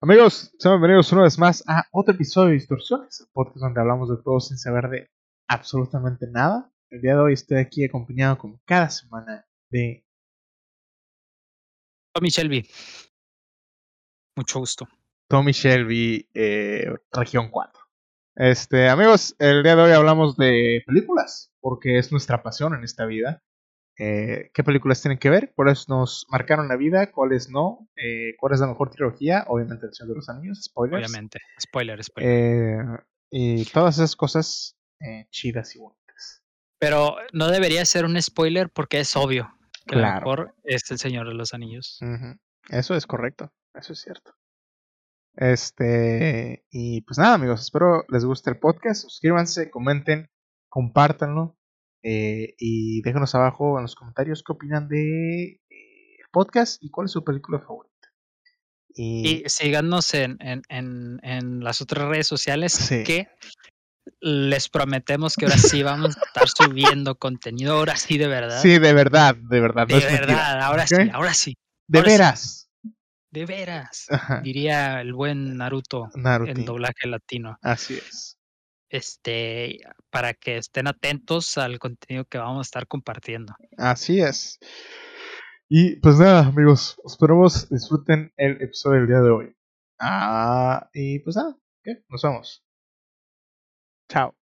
Amigos, sean bienvenidos una vez más a otro episodio de Distorsiones, el podcast donde hablamos de todo sin saber de absolutamente nada. El día de hoy estoy aquí acompañado como cada semana de Tommy Shelby. Mucho gusto. Tommy Shelby, eh, región 4. Este, amigos, el día de hoy hablamos de películas, porque es nuestra pasión en esta vida. Eh, qué películas tienen que ver, cuáles nos marcaron la vida, cuáles no, eh, cuál es la mejor trilogía, obviamente El Señor de los Anillos, spoilers. Obviamente, spoiler, spoiler. Eh, y todas esas cosas chidas y bonitas. Pero no debería ser un spoiler porque es obvio que Claro. mejor es El Señor de los Anillos. Eso es correcto, eso es cierto. Este, y pues nada, amigos, espero les guste el podcast. Suscríbanse, comenten, compártanlo. Eh, y déjenos abajo en los comentarios qué opinan de eh, podcast y cuál es su película favorita. Y, Y síganos en, en, en, en las otras redes sociales Sí. que les prometemos que ahora sí vamos a estar subiendo contenido, ahora sí de verdad. sí, de verdad, de verdad, no de mentira. verdad, ahora sí, ahora sí, De ahora sí. veras. de veras. Ajá, Diría el buen Naruto Naruto. en doblaje latino. Así es. Este, para que estén atentos al contenido que vamos a estar compartiendo. Así es. Y pues nada, amigos, esperamos disfruten el episodio del día de hoy. Ah, y pues nada, ¿qué? Nos vemos. Chao.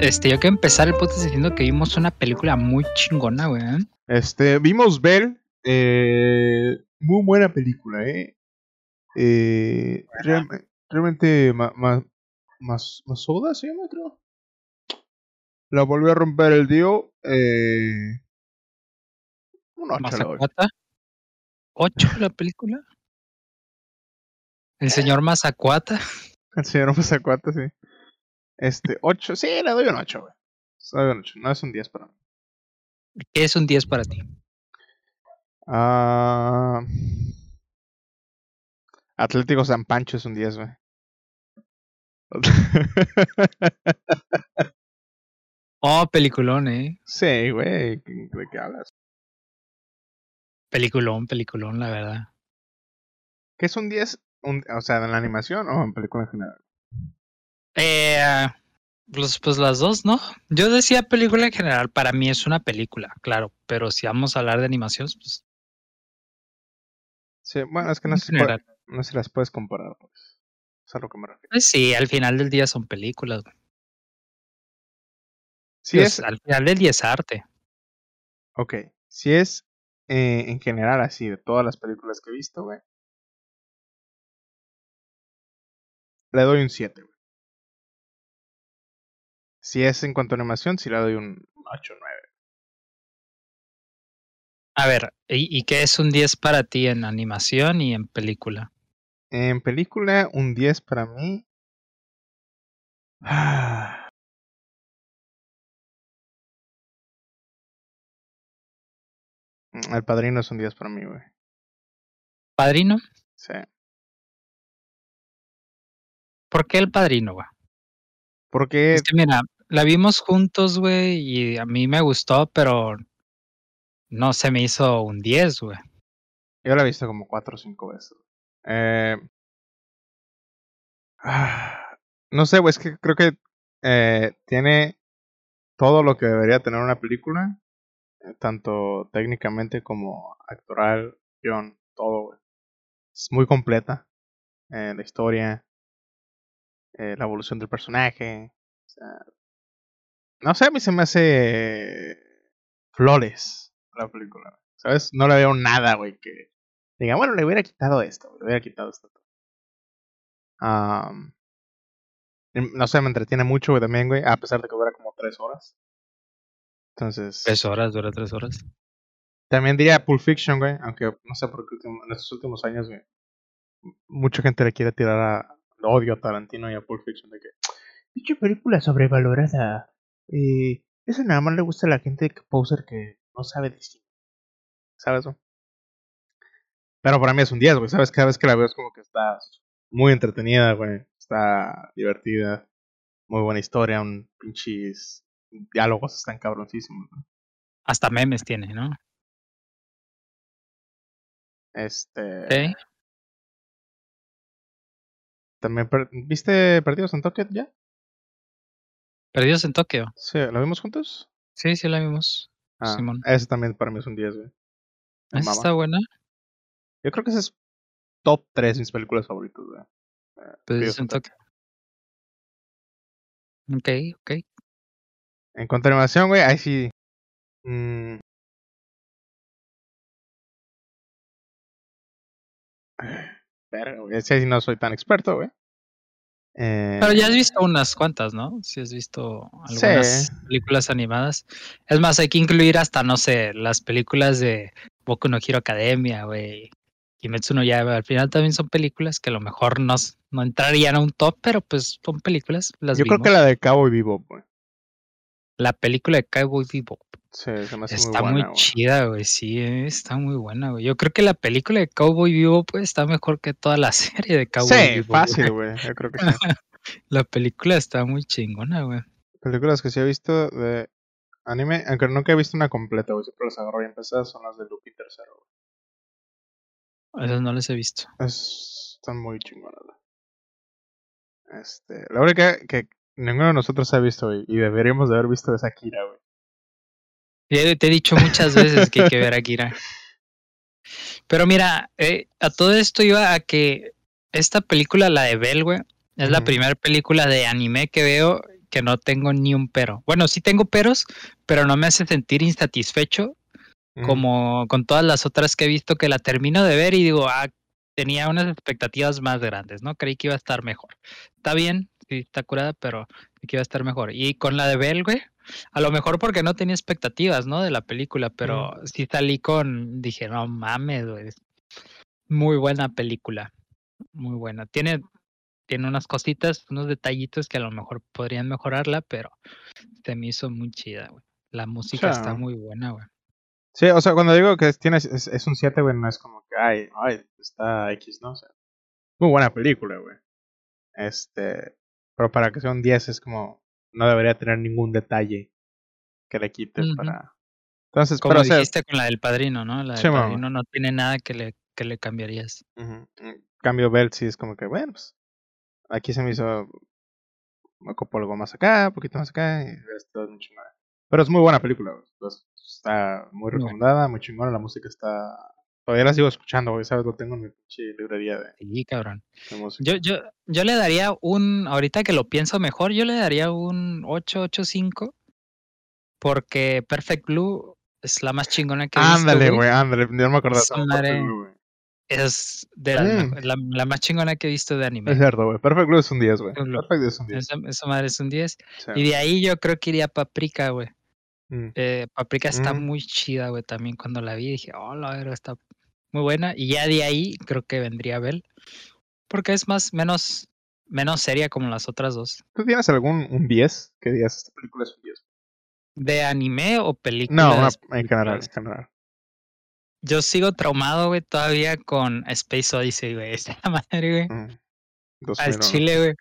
Este, yo quiero empezar el podcast diciendo que vimos una película muy chingona, güey. ¿eh? Este, vimos Bell. Eh, muy buena película, ¿eh? eh realme- realmente ma, ma- más, se llama, creo. La volvió a romper el Dio. Eh, un ocho le doy. Mazacuata. ¿Ocho la película? El señor Mazacuata. El señor Mazacuata, sí. Este, 8, sí, le doy un 8, güey. Le doy un 8, no es un 10 para mí. ¿Qué es un 10 para ti? Ah, Atlético San Pancho es un 10, güey. Oh, peliculón, eh. sí, güey, ¿de qué hablas? Peliculón, peliculón, la verdad. ¿Qué es un 10? Un- o sea, en la animación o en película en general. Eh, pues, pues las dos, ¿no? Yo decía película en general, para mí es una película, claro, pero si vamos a hablar de animación, pues Sí, bueno, es que no si puede- no si las puedes comparar, pues. Es a lo que me refiero. Pues sí, al final del día son películas. güey. Pues, es, al final del día es arte. ok, si es eh, en general así, de todas las películas que he visto, güey. Le doy un 7, güey. Si es en cuanto a animación, sí le doy un 8 9. A ver, ¿y, y qué es un 10 para ti en animación y en película? En película, un 10 para mí. Ah. El padrino es un 10 para mí, güey. ¿Padrino? Sí. ¿Por qué el padrino, güey? Porque Es que mira, la vimos juntos, güey, y a mí me gustó, pero no se me hizo un 10, güey. yo la he visto como 4 o 5 veces. Eh, ah, no sé, güey, es que creo que eh, tiene todo lo que debería tener una película, eh, tanto técnicamente como actoral, guion, todo, güey. Es muy completa. eh, la historia, la evolución del personaje. o sea, no sé, a mí se me hace flores la película. ¿Sabes? No le veo nada, güey, que diga, bueno, le hubiera quitado esto, le hubiera quitado esto. Em, no sé, me entretiene mucho, güey, también, güey, a pesar de que dura como tres horas. Entonces, Tres horas, dura tres horas. también diría Pulp Fiction, güey, aunque no sé por qué en estos últimos años, güey, mucha gente le quiere tirar a lo odio a Tarantino y a Pulp Fiction de que, dicha película sobrevalorada. Eh, eso nada más le gusta a la gente que poser que no sabe cine. ¿Sabes? güey? Pero para mí es un 10, güey. ¿Sabes? Cada vez que la veo es como que está muy entretenida, güey. está divertida. Muy buena historia, un pinches diálogos están cabroncísimos. ¿no? Hasta memes tiene, ¿no? Este. También, per- ¿viste Perdidos en Tokio ya? Perdidos en Tokio. Sí, ¿lo vimos juntos? Sí, sí la vimos. Ah, Simón. ese también para mí es un 10, güey. Esa está buena. Yo creo que ese es top 3 de mis películas favoritas, güey. Eh, Perdidos en Tokio. Ok, ok. En cuanto a animación, güey, ahí sí. mm, güey. Ese sí no soy tan experto, güey. Eh, Pero ya has visto unas cuantas, ¿no? Si has visto Sí. algunas películas animadas. Es más, hay que incluir hasta, no sé, las películas de Boku no Hero Academia, güey. Kimetsu no Yaiba. Al final también son películas que a lo mejor no, no entrarían a un top, pero pues son películas. Las Yo creo que la de Cabo y Vivo, güey. La película de Cowboy Bebop Sí, se me hace está muy muy, buena, güey. chida, güey. Sí, eh, está muy buena, güey. Yo creo que la película de Cowboy Bebop pues, está mejor que toda la serie de Cowboy Sí, Bebop. fácil, güey. Yo creo que sí. La película está muy chingona, güey. Películas que sí he visto de anime, aunque nunca he visto una completa, güey. Siempre las agarro bien pesadas, son las de Lupin III, güey. Esas no las he visto. Es- Están muy chingonas, güey. Este, la única que ninguno de nosotros ha visto, güey, y deberíamos de haber visto es Akira, güey. Te he dicho muchas veces que hay que ver a Kira. Pero mira, eh, a todo esto iba a que esta película, la de Bell, güey, es la primera película de anime que veo que no tengo ni un pero. Bueno, sí tengo peros, pero no me hace sentir insatisfecho como con todas las otras que he visto que la termino de ver y digo, ah, tenía unas expectativas más grandes, ¿no? Creí que iba a estar mejor. Está bien, sí, está curada, pero que iba a estar mejor. Y con la de Bell, güey, a lo mejor porque no tenía expectativas, ¿no? De la película, pero sí salí con, dije, no mames, güey. Muy buena película, muy buena. Tiene, tiene unas cositas, unos detallitos que a lo mejor podrían mejorarla, pero se me hizo muy chida, güey. La música está sea, muy buena, güey. Sí, o sea, cuando digo que es, tienes, es, es un 7, güey, no es como que, ay, ay, está X, ¿no? O sea, muy buena película, güey. Este, pero para que sea un 10 es como, no debería tener ningún detalle que le quite Ujú. para... Entonces, Como pero, o sea, dijiste con la del padrino, ¿no? La del Sí, mamá. padrino no tiene nada que le, que le cambiarías. en cambio Bell sí es como que, bueno, pues, aquí se me hizo, me copó algo más acá, un poquito más acá, y esto es muy chingona. Pero es muy buena película, está muy recomendada, muy chingona, la música está... Todavía la sigo escuchando, güey, ¿sabes? Lo tengo en mi librería de, Sí, cabrón. Yo, yo, yo le daría un, ahorita que lo pienso mejor, yo le daría un 885 porque Perfect Blue es la más chingona que he visto. Ándale, güey, ándale. No me acordaba. Madre- Blue. Es de Mm. mejo- la, la más chingona que he visto de anime. Es cierto, güey. Perfect Blue es un 10, güey. Perfect Blue. Perfect Blue es un 10. Esa, esa madre es un 10. Sí. Y de ahí yo creo que iría Paprika, güey. Mm. Eh, Paprika está Mm. muy chida, güey. También cuando la vi dije, oh, la verdad está muy buena. Y ya de ahí creo que vendría Bell. Porque es más, menos, menos seria como las otras dos. ¿Tú tienes algún un 10 que digas esta película es un 10? ¿De anime o película? No, una- en general, en general. Yo sigo traumado, güey, todavía con Space Odyssey, güey. Esa madre, güey. Mm. Al 2001. chile, güey.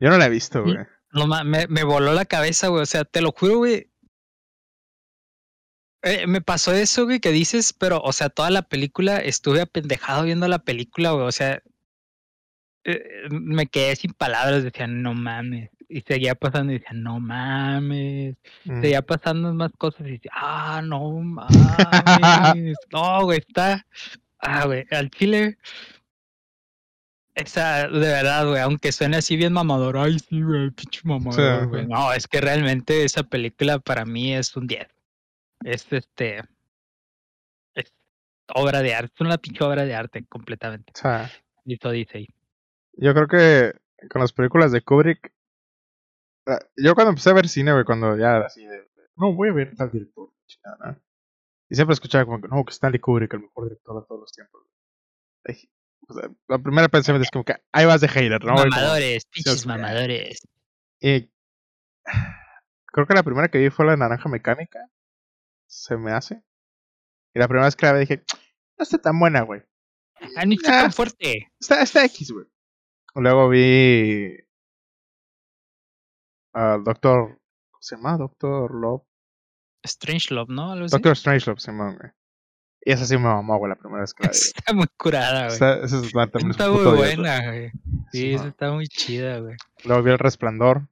Yo no la he visto, güey. No me, me voló la cabeza, güey. O sea, te lo juro, güey. Eh, me pasó eso, güey, que dices, pero, o sea, toda la película estuve apendejado viendo la película, güey. O sea, eh, me quedé sin palabras. Decía, no mames. Y seguía pasando y decía, no mames. Mm. Seguía pasando más cosas y decía, ah, no mames. no, güey, está. Ah, güey, al chile. Esa, de verdad, güey, aunque suene así bien mamador, ay, sí, güey, pinche mamador, güey. No, es que realmente esa película para mí es un 10. Es este. Es obra de arte, es una pinche obra de arte completamente. O sea, Listo, dice ahí. yo creo que con las películas de Kubrick. ah, Yo cuando empecé a ver cine, güey, cuando ya así de. No, voy a ver tal director. chingada. Y siempre escuchaba como que, no, que Stanley Kubrick, el mejor director de todos los tiempos. Ay, o sea, la primera pensamiento es como que ahí vas de hater, ¿no? Como- mamadores, pinches sí. mamadores. Y creo que la primera que vi fue la naranja mecánica. Se me hace. Y la primera vez que la vi dije, no está tan buena, güey. Ah, no está tan fuerte. Está, está X, güey. Luego vi al Doctor. ¿Cómo se llama? Doctor Love. Strange Love, ¿no? Algo así. Doctor Strangelove se llama, güey. Y esa sí me mamó, güey, la primera vez que la vi. Está muy curada, güey. Esa, esa es la Está muy buena, güey. Sí, Sí, esa está muy chida, güey. Luego vi El Resplandor.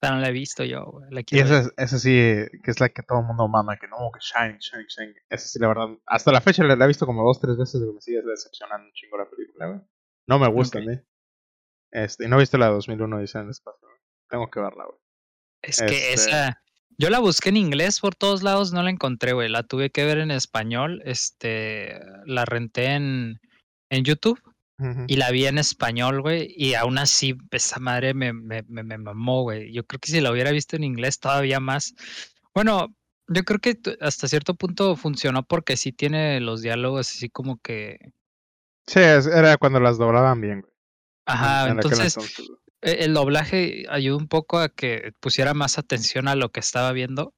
Esta no la he visto yo, güey. La Y esa, esa sí, que es la que todo el mundo mama, que no, que Shining, Shining, Shining. Esa sí, la verdad, hasta la fecha la, la he visto como dos, tres veces y me sigue decepcionando un chingo la película, güey. No me gusta Ok. a mí. Este, y no viste la de 2001 Dice en el espacio, güey. Tengo que verla, güey. Es que este- esa. Yo la busqué en inglés por todos lados, no la encontré, güey. La tuve que ver en español. Este. La renté en, en YouTube Y la vi en español, güey. Y aún así, esa madre me, me, me, me mamó, güey. Yo creo que si la hubiera visto en inglés, todavía más. Bueno, yo creo que hasta cierto punto funcionó porque sí tiene los diálogos así como que. Sí, era cuando las doblaban bien, güey. Ajá, en entonces. e- El doblaje ayudó un poco a que pusiera más atención a lo que estaba viendo,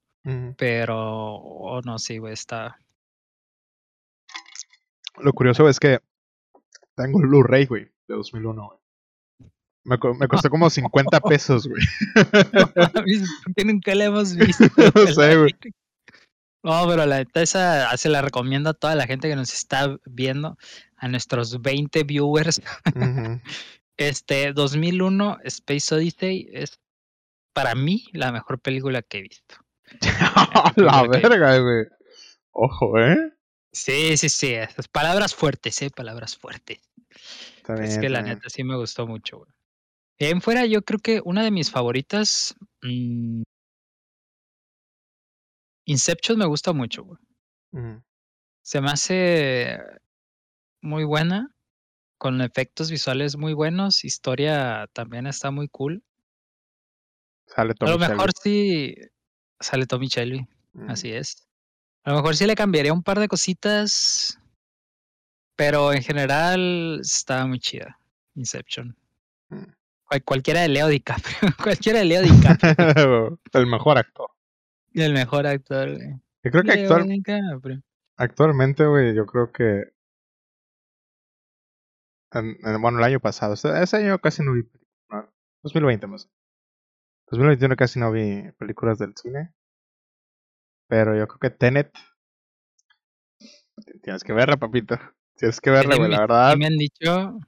pero oh, no, sí, güey, está. Lo curioso es que tengo el Blu-ray, güey, de 2001, güey. Me, me costó como 50 pesos, güey. nunca la hemos visto. No sé, la güey. No, pero la neta esa se la recomiendo a toda la gente que nos está viendo, a nuestros 20 viewers. Ujú. Este 2001 Space Odyssey es para mí la mejor película que he visto. la que- verga, güey. Ojo, ¿eh? Sí, sí, sí, palabras fuertes, eh, palabras fuertes. Está bien, Es que la neta sí me gustó mucho, güey. En fuera, yo creo que una de mis favoritas. mm, Inception me gusta mucho, güey. Se me hace muy buena, con efectos visuales muy buenos, historia también está muy cool. Sale A Tommy lo Shelby. mejor sí sale Tommy Shelby, así es. A lo mejor sí le cambiaría un par de cositas, pero en general está muy chida. Inception. Mm. Cual- cualquiera de Leo DiCaprio, cualquiera de Leo DiCaprio, el mejor actor. el mejor actor. güey. Yo creo que Leo actual- DiCaprio. actualmente, güey, yo creo que. en- en- bueno, el año pasado. Ese, año casi no vi. no, 2020 más. 2021 casi no vi películas del cine. Pero yo creo que Tenet. Tienes que verla, papito. Tienes que verla, güey, la verdad. me han dicho,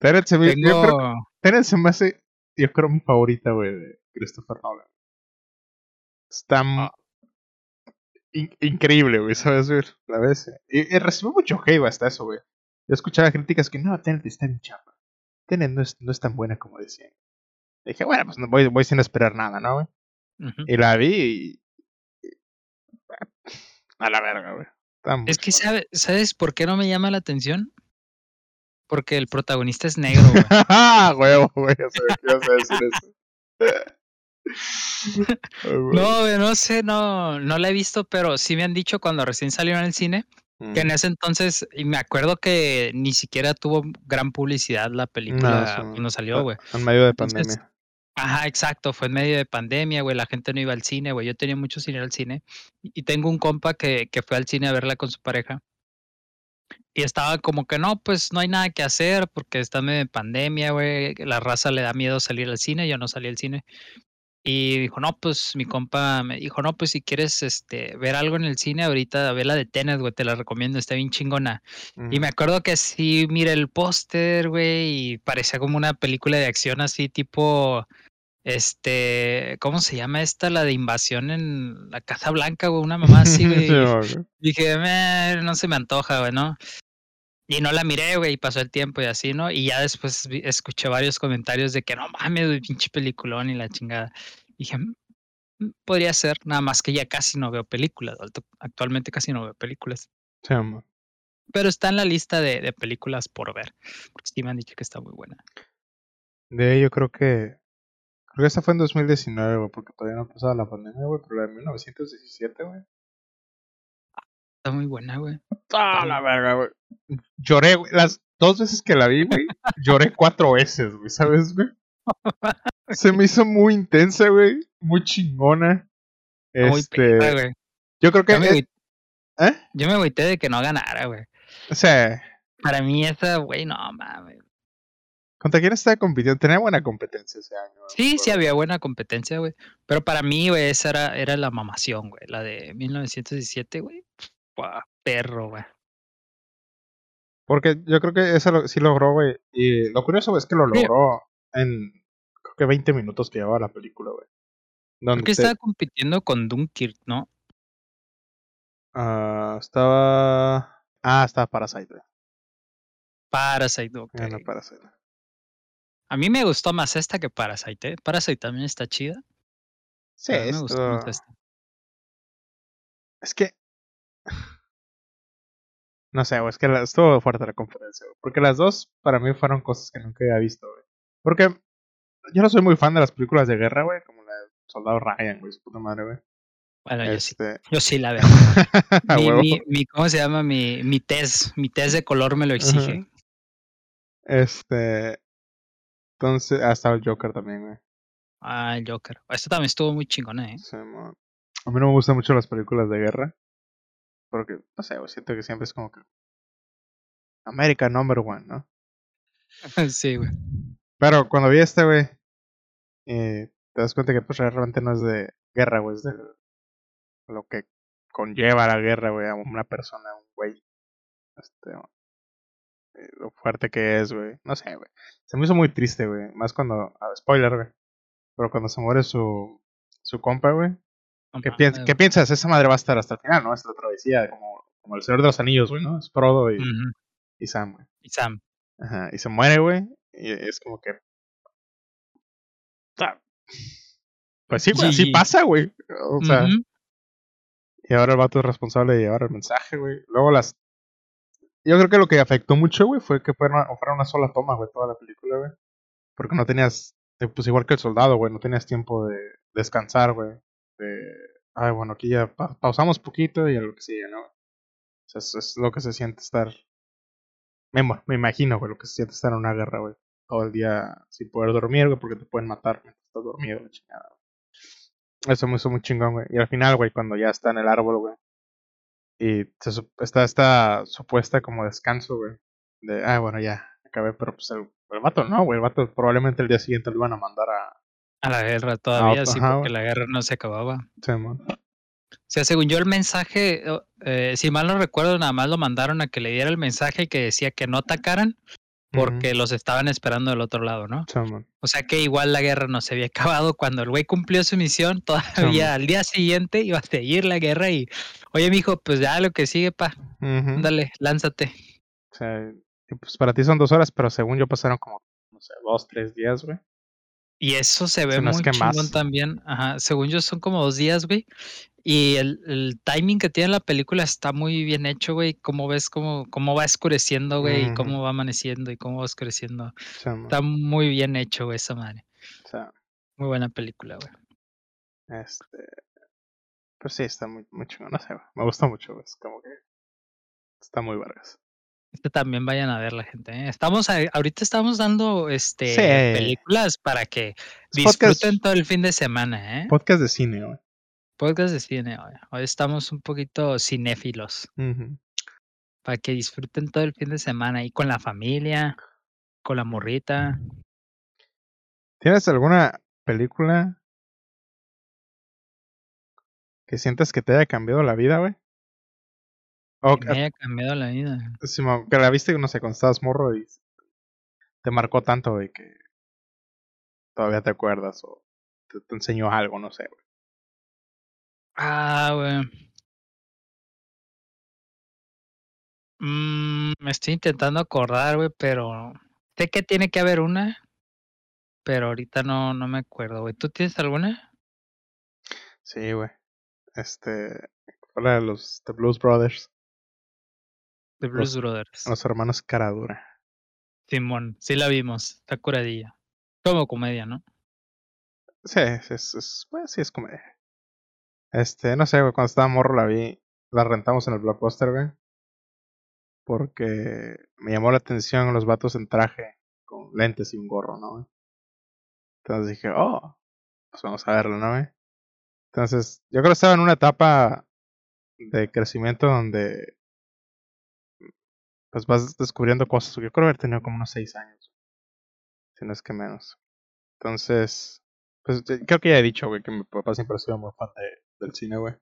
Tenet se, me, yo creo Tenet se me hace, yo creo, mi favorita, güey, de Christopher Nolan. Está Ah. in- increíble, güey, ¿sabes? güey? La ves. Y, y recibió mucho hate hasta eso, güey. Yo escuchaba críticas que no, Tenet está bien chapa. Tenet no es, no es tan buena como decían. dije, bueno, pues no, voy, voy sin esperar nada, ¿no, güey? Y la vi y. y- A la verga, güey. Es que, sabe- ¿sabes por qué no me llama la atención? Porque el protagonista es negro, güey. Huevo, güey. No, no sé, no, no la he visto, pero sí me han dicho cuando recién salió en el cine, que en Mm. ese entonces, y me acuerdo que ni siquiera tuvo gran publicidad la película sí. cuando salió, güey. En medio de Entonces, pandemia. Ajá, exacto, fue en medio de pandemia, güey, la gente no iba al cine, güey, yo tenía mucho cine al cine, y tengo un compa que, que fue al cine a verla con su pareja, y estaba como que no, pues no hay nada que hacer porque está en medio de pandemia, güey, la raza le da miedo salir al cine, yo no salí al cine, y dijo, no, pues mi compa me dijo, no, pues si quieres este, ver algo en el cine, ahorita ve la de Tenet, güey, te la recomiendo, está bien chingona. Y me acuerdo que sí, miré el póster, güey, y parecía como una película de acción así, tipo, este, ¿cómo se llama esta? La de invasión en la Casa Blanca, güey, una mamá así, güey. Sí. Dije, "Meh, no se me antoja, güey, ¿no? Y no la miré, güey, y pasó el tiempo y así, ¿no? Y ya después escuché varios comentarios de que no mames, güey, pinche peliculón y la chingada. Dije, "Mm, podría ser, nada más que ya casi no veo películas, actualmente casi no veo películas. Sí, amor. Pero está en la lista de, de películas por ver, porque sí me han dicho que está muy buena. De yo creo que. Creo que esta fue en 2019, güey, porque todavía no ha pasado la pandemia, güey, pero la de 1917, güey. Está muy buena, güey. ¡Ah, la verga, güey! Lloré, güey. Las dos veces que la vi, güey, lloré cuatro veces, güey, ¿sabes, güey? Se me hizo muy intensa, güey. Muy chingona. Muy Este. güey. yo creo que. Yo me, es- ¿Eh? yo me agüité de que no ganara, güey. O sea. Para mí esa, güey, no mames. ¿Contra quién estaba compitiendo? Tenía buena competencia ese año. Sí, sí había buena competencia, güey. Pero para mí, güey, esa era, era la mamación, güey. La de 1917, güey. Perro, güey. Porque yo creo que esa lo, sí logró, güey. Y lo curioso, es que lo logró en, creo que 20 minutos que llevaba la película, güey. Creo que estaba compitiendo con Dunkirk, ¿no? Ah, estaba... Ah, estaba Parasite, güey. Parasite, ok. Era Parasite. A mí me gustó más esta que Parasite. ¿eh? Parasite también está chida. Sí, me gustó más esta. Es que. No sé, es que estuvo fuerte la conferencia, Porque las dos, para mí, fueron cosas que nunca había visto, güey. Porque yo no soy muy fan de las películas de guerra, güey. Como la de Soldado Ryan, güey. Su puta madre, güey. Bueno, yo sí. Este yo sí la veo. mi, mi, ¿Cómo se llama? Mi, mi test. Mi test de color me lo exige. Este. Entonces, ha estado el Joker también, güey. Ah, el Joker. Esto también estuvo muy chingón, ¿eh? Sí, man. A mí no me gustan mucho las películas de guerra. Porque, no sé, siento que siempre es como que. América number one, ¿no? sí, güey. Pero cuando vi este, güey. Eh, te das cuenta que pues realmente no es de guerra, güey. Es de lo que conlleva la guerra, güey, a una persona, un güey. Este, lo fuerte que es, güey. No sé, güey. Se me hizo muy triste, güey. Más cuando. spoiler, güey. Pero cuando se muere su, su compa, güey. ¿Qué, ¿Qué, piensas? Esa madre va a estar hasta el final, ¿no? Es la travesía, como, como el Señor de los Anillos, güey, ¿no? Es Frodo y, y Sam, güey. Y Sam. Ajá. Y se muere, güey. Y es como que. Pues sí, güey, así pasa, güey. O sea. Y ahora el vato es responsable de llevar el mensaje, güey. Luego las yo creo que lo que afectó mucho, güey, fue que fuera, fuera una sola toma, güey, toda la película, güey. Porque no tenías, eh, pues igual que el soldado, güey, no tenías tiempo de descansar, güey. De, ay, bueno, aquí ya pausamos poquito y a lo que sigue, ¿no? O sea, es, lo que se siente estar. Me, me imagino, güey, lo que se siente estar en una guerra, güey. Todo el día sin poder dormir, güey, porque te pueden matar mientras estás dormido, la chingada. Eso me hizo muy chingón, güey. Y al final, güey, cuando ya está en el árbol, güey, y está esta supuesta como descanso, güey. De, ah, bueno, ya, acabé, pero pues el, el vato no, güey. El vato probablemente el día siguiente lo iban a mandar a... A la guerra todavía, sí, porque la guerra no se acababa. Sí, man. O sea, según yo el mensaje, eh, si mal no recuerdo, nada más lo mandaron a que le diera el mensaje que decía que no atacaran porque los estaban esperando del otro lado, ¿no? o sea que igual la guerra no se había acabado cuando el güey cumplió su misión, todavía al día siguiente iba a seguir la guerra y, oye, mijo, pues ya lo que sigue, pa, dale, lánzate. O sea, pues para ti son dos horas, pero según yo pasaron como, no sé, dos, tres días, güey. Y eso se ve muy chingón también. Ajá, según yo son como dos días, güey. Y el, el, timing que tiene la película está muy bien hecho, güey. Cómo ves cómo, cómo va oscureciendo, güey, y cómo va amaneciendo y cómo va oscureciendo. está muy bien hecho, güey, esa madre. muy buena película, güey. Este. Pues sí, está muy, muy chingón. No sé, me gusta mucho, güey. Es como que. Está muy vargas. Este también vayan a ver la gente. ¿eh? Estamos ahorita estamos dando este películas para que disfruten todo el fin de semana, ¿eh? Podcast de cine, güey. Podcast de cine hoy. Hoy estamos un poquito cinéfilos. Para que disfruten todo el fin de semana y con la familia, con la morrita. ¿Tienes alguna película que sientas que te haya cambiado la vida, güey? Que me haya cambiado la vida. que la viste, no sé, cuando estabas morro y te marcó tanto, güey, que todavía te acuerdas o te, te enseñó algo, no sé, güey. Ah, güey. Mm, me estoy intentando acordar, güey, pero sé que tiene que haber una, pero ahorita no, no me acuerdo, güey. ¿Tú tienes alguna? Sí, güey. Este, hola los The Blues Brothers. The Blues Brothers. Los hermanos Caradura. Simón, sí la vimos, está curadilla. Como comedia, ¿no? Sí, es, es, pues, sí es comedia. Este, no sé, güey, cuando estaba morro la vi, la rentamos en el blockbuster, güey. Porque me llamó la atención los vatos en traje, con lentes y un gorro, ¿no? Entonces dije, oh, pues vamos a verlo, ¿no? Güey? Entonces, yo creo que estaba en una etapa de crecimiento donde pues vas descubriendo cosas. Yo creo haber tenido como unos seis años. Si no es que menos. Entonces, pues creo que ya he dicho, güey, que mi papá siempre ha sido muy fan del cine, güey.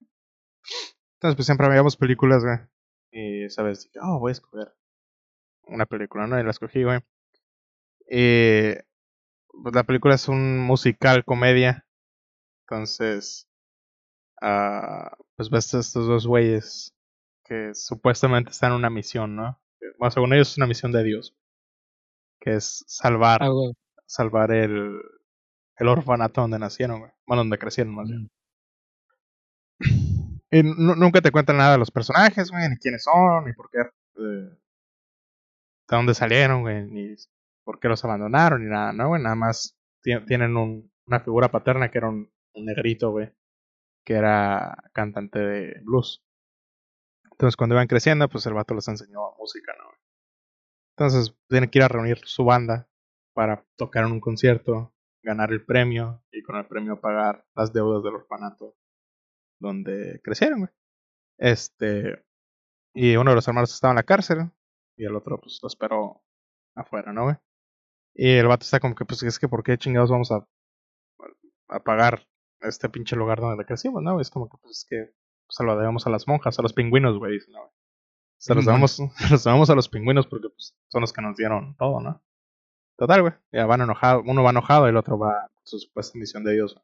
Entonces, pues siempre veíamos películas, güey. Y, ¿sabes? Dije, oh, voy a escoger una película, ¿no? Y la escogí, güey. Y, pues la película es un musical, comedia. Entonces, uh, pues ves estos dos güeyes que supuestamente están en una misión, ¿no? Bueno, según ellos es una misión de Dios. Que es salvar, Ah, salvar el, el orfanato donde nacieron, güey. Bueno, donde crecieron, más bien. Y nunca te cuentan nada de los personajes, güey, ni quiénes son, ni por qué, eh, de dónde salieron, güey, ni por qué los abandonaron, ni nada, ¿no, güey? Nada más tienen un, una figura paterna que era un, un negrito, güey, que era cantante de blues. Entonces, cuando iban creciendo, pues el vato les enseñó música, ¿no? Entonces, tienen que ir a reunir su banda para tocar en un concierto, ganar el premio y con el premio pagar las deudas del orfanato donde crecieron, güey. Este, y uno de los hermanos estaba en la cárcel y el otro, pues, lo esperó afuera, ¿no? Y el vato está como que, pues, es que, ¿por qué chingados vamos a, a pagar este pinche lugar donde crecimos, no? Es como que, pues, es que se lo debemos a las monjas, a los pingüinos, güey, ¿no? Se los debemos, los debemos a los pingüinos porque, pues, son los que nos dieron todo, ¿no? Total, güey. Ya van enojados, uno va enojado y el otro va con su supuesta misión de Dios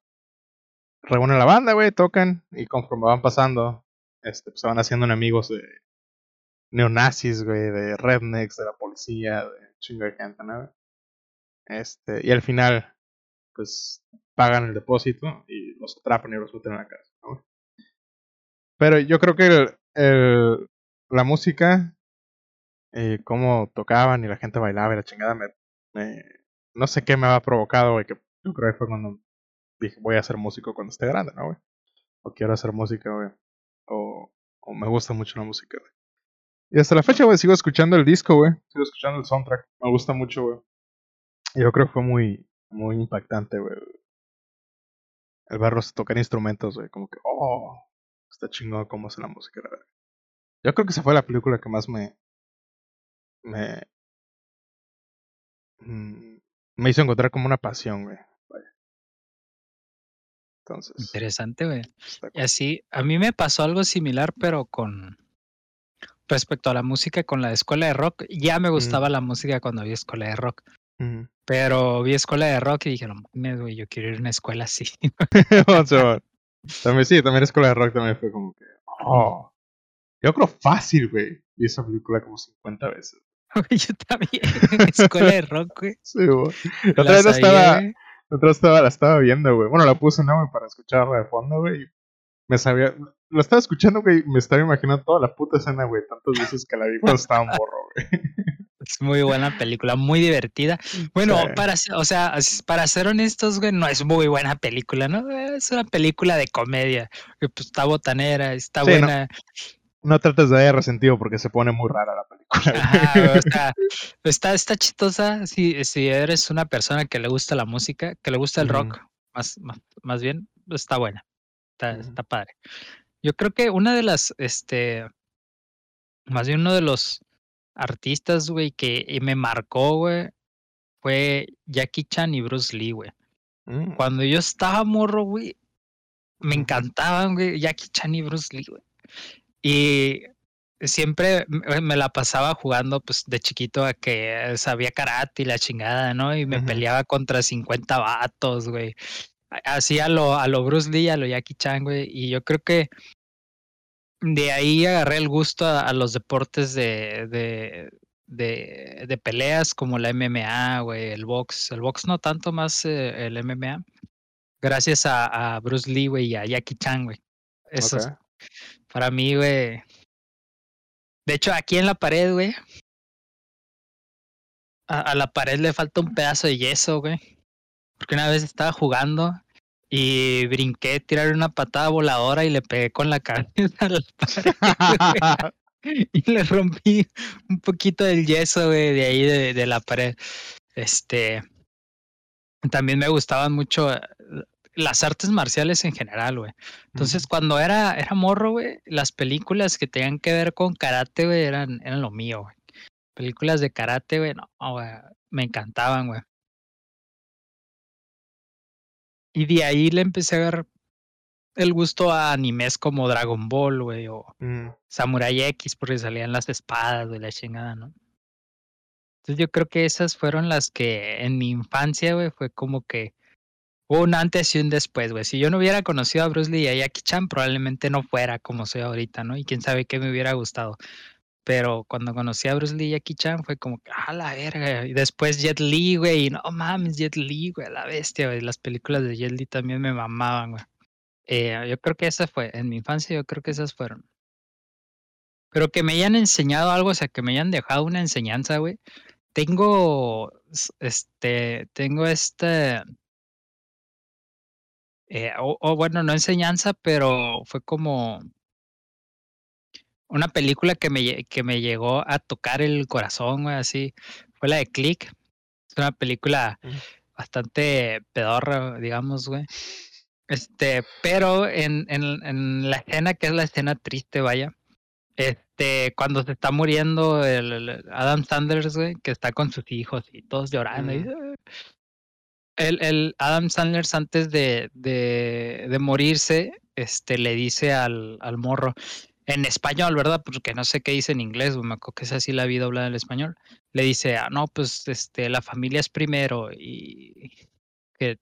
reúnen la banda, güey, tocan y conforme van pasando, este, pues se van haciendo enemigos de neonazis, güey, de rednecks, de la policía, de chingo de gente, ¿no? Este, y al final, pues pagan el depósito y los atrapan y los meten en la casa. Pero yo creo que el, la música, eh, cómo tocaban y la gente bailaba y la chingada, me, me no sé qué me había provocado, güey, que yo creo que fue cuando dije, voy a ser músico cuando esté grande, ¿no, güey? O quiero hacer música, güey. O, me gusta mucho la música, güey. Y hasta la fecha, güey, sigo escuchando el disco, güey. Sigo escuchando el soundtrack. Me gusta mucho, güey. Yo creo que fue muy, muy impactante, güey. El verlos tocar instrumentos, güey. Como que, oh, está chingón cómo hace la música, la verdad. Yo creo que esa fue la película que más me. Me. Mm, me hizo encontrar como una pasión, güey. Entonces. Interesante, güey. Y así, a mí me pasó algo similar, pero con respecto a la música con la escuela de rock. Ya me gustaba la música cuando vi escuela de rock. Pero vi escuela de rock y dije, no mames, güey, yo quiero ir a una escuela así. también sí, también escuela de rock también fue como que, oh. Yo creo fácil, güey. Vi esa película como 50 veces. yo también. escuela de rock, güey. Sí, güey. La otra vez estaba, otra estaba, la estaba viendo, güey. Bueno, la puse, ¿no? Güey, para escucharla de fondo, güey. Me sabía. Lo estaba escuchando, güey. Me estaba imaginando toda la puta escena, güey. Tantas veces que la vi cuando estaba en borro, güey. Es muy buena película, muy divertida. Bueno, para, o sea, para ser honestos, güey, no es muy buena película, ¿no? Es una película de comedia. Que pues está botanera, está buena no trates de haber resentido porque se pone muy rara la película. está, está chistosa si, si eres una persona que le gusta la música, que le gusta el rock, más, más, bien, está buena. Está, está padre. Yo creo que una de las, este, más bien uno de los artistas, güey, que me marcó, güey, fue Jackie Chan y Bruce Lee, güey. Mm. Cuando yo estaba morro, güey, me encantaban, güey, Jackie Chan y Bruce Lee, güey. Y siempre me la pasaba jugando, pues de chiquito a que sabía karate y la chingada, ¿no? Y me peleaba contra 50 vatos, güey. Así a lo, a lo Bruce Lee, a lo Jackie Chan, güey. Y yo creo que de ahí agarré el gusto a, los deportes de, de, de, de, peleas como la MMA, güey, el box. El box no tanto más eh, el MMA. Gracias a, a Bruce Lee, güey, y a Jackie Chan, güey. Eso, para mí, güey. De hecho, aquí en la pared, güey. A, la pared le falta un pedazo de yeso, güey. Porque una vez estaba jugando y brinqué, tirar una patada voladora y le pegué con la cabeza a la pared. y le rompí un poquito del yeso, güey, de ahí de, de la pared. Este. También me gustaban mucho las artes marciales en general, güey. Entonces, cuando era, era morro, güey, las películas que tenían que ver con karate, güey, eran, eran lo mío, güey. Películas de karate, güey, no, güey, me encantaban, güey. Y de ahí le empecé a ver el gusto a animes como Dragon Ball, güey, o Mm, Samurai X, porque salían las espadas, de la chingada, ¿no? Entonces yo creo que esas fueron las que en mi infancia, güey, fue como que hubo un antes y un después, güey. Si yo no hubiera conocido a Bruce Lee y a Jackie Chan, probablemente no fuera como soy ahorita, ¿no? Y quién sabe qué me hubiera gustado. Pero cuando conocí a Bruce Lee y Jackie Chan fue como que, ah, la verga. Y después Jet Li, güey, y no mames, Jet Li, güey, la bestia, güey. Las películas de Jet Li también me mamaban, güey. Eh, yo creo que esa fue, en mi infancia yo creo que esas fueron. Pero que me hayan enseñado algo, o sea, que me hayan dejado una enseñanza, güey. Tengo, este, tengo este, o bueno, no enseñanza, pero fue como una película que me, que me llegó a tocar el corazón, güey, así. Fue la de Click. Es una película Mm. bastante pedorra, digamos, güey. Este, pero en, en, en la escena, que es la escena triste, vaya. Este, cuando se está muriendo el, el Adam Sanders, güey, que está con sus hijos y todos llorando. Mm. "Ah". el, el Adam Sanders antes de, de, de morirse, este, le dice al, al morro, en español, ¿verdad? Porque no sé qué dice en inglés, me acuerdo que esa sí la vida hablada en español. Le dice, ah, no, pues, este, la familia es primero y que,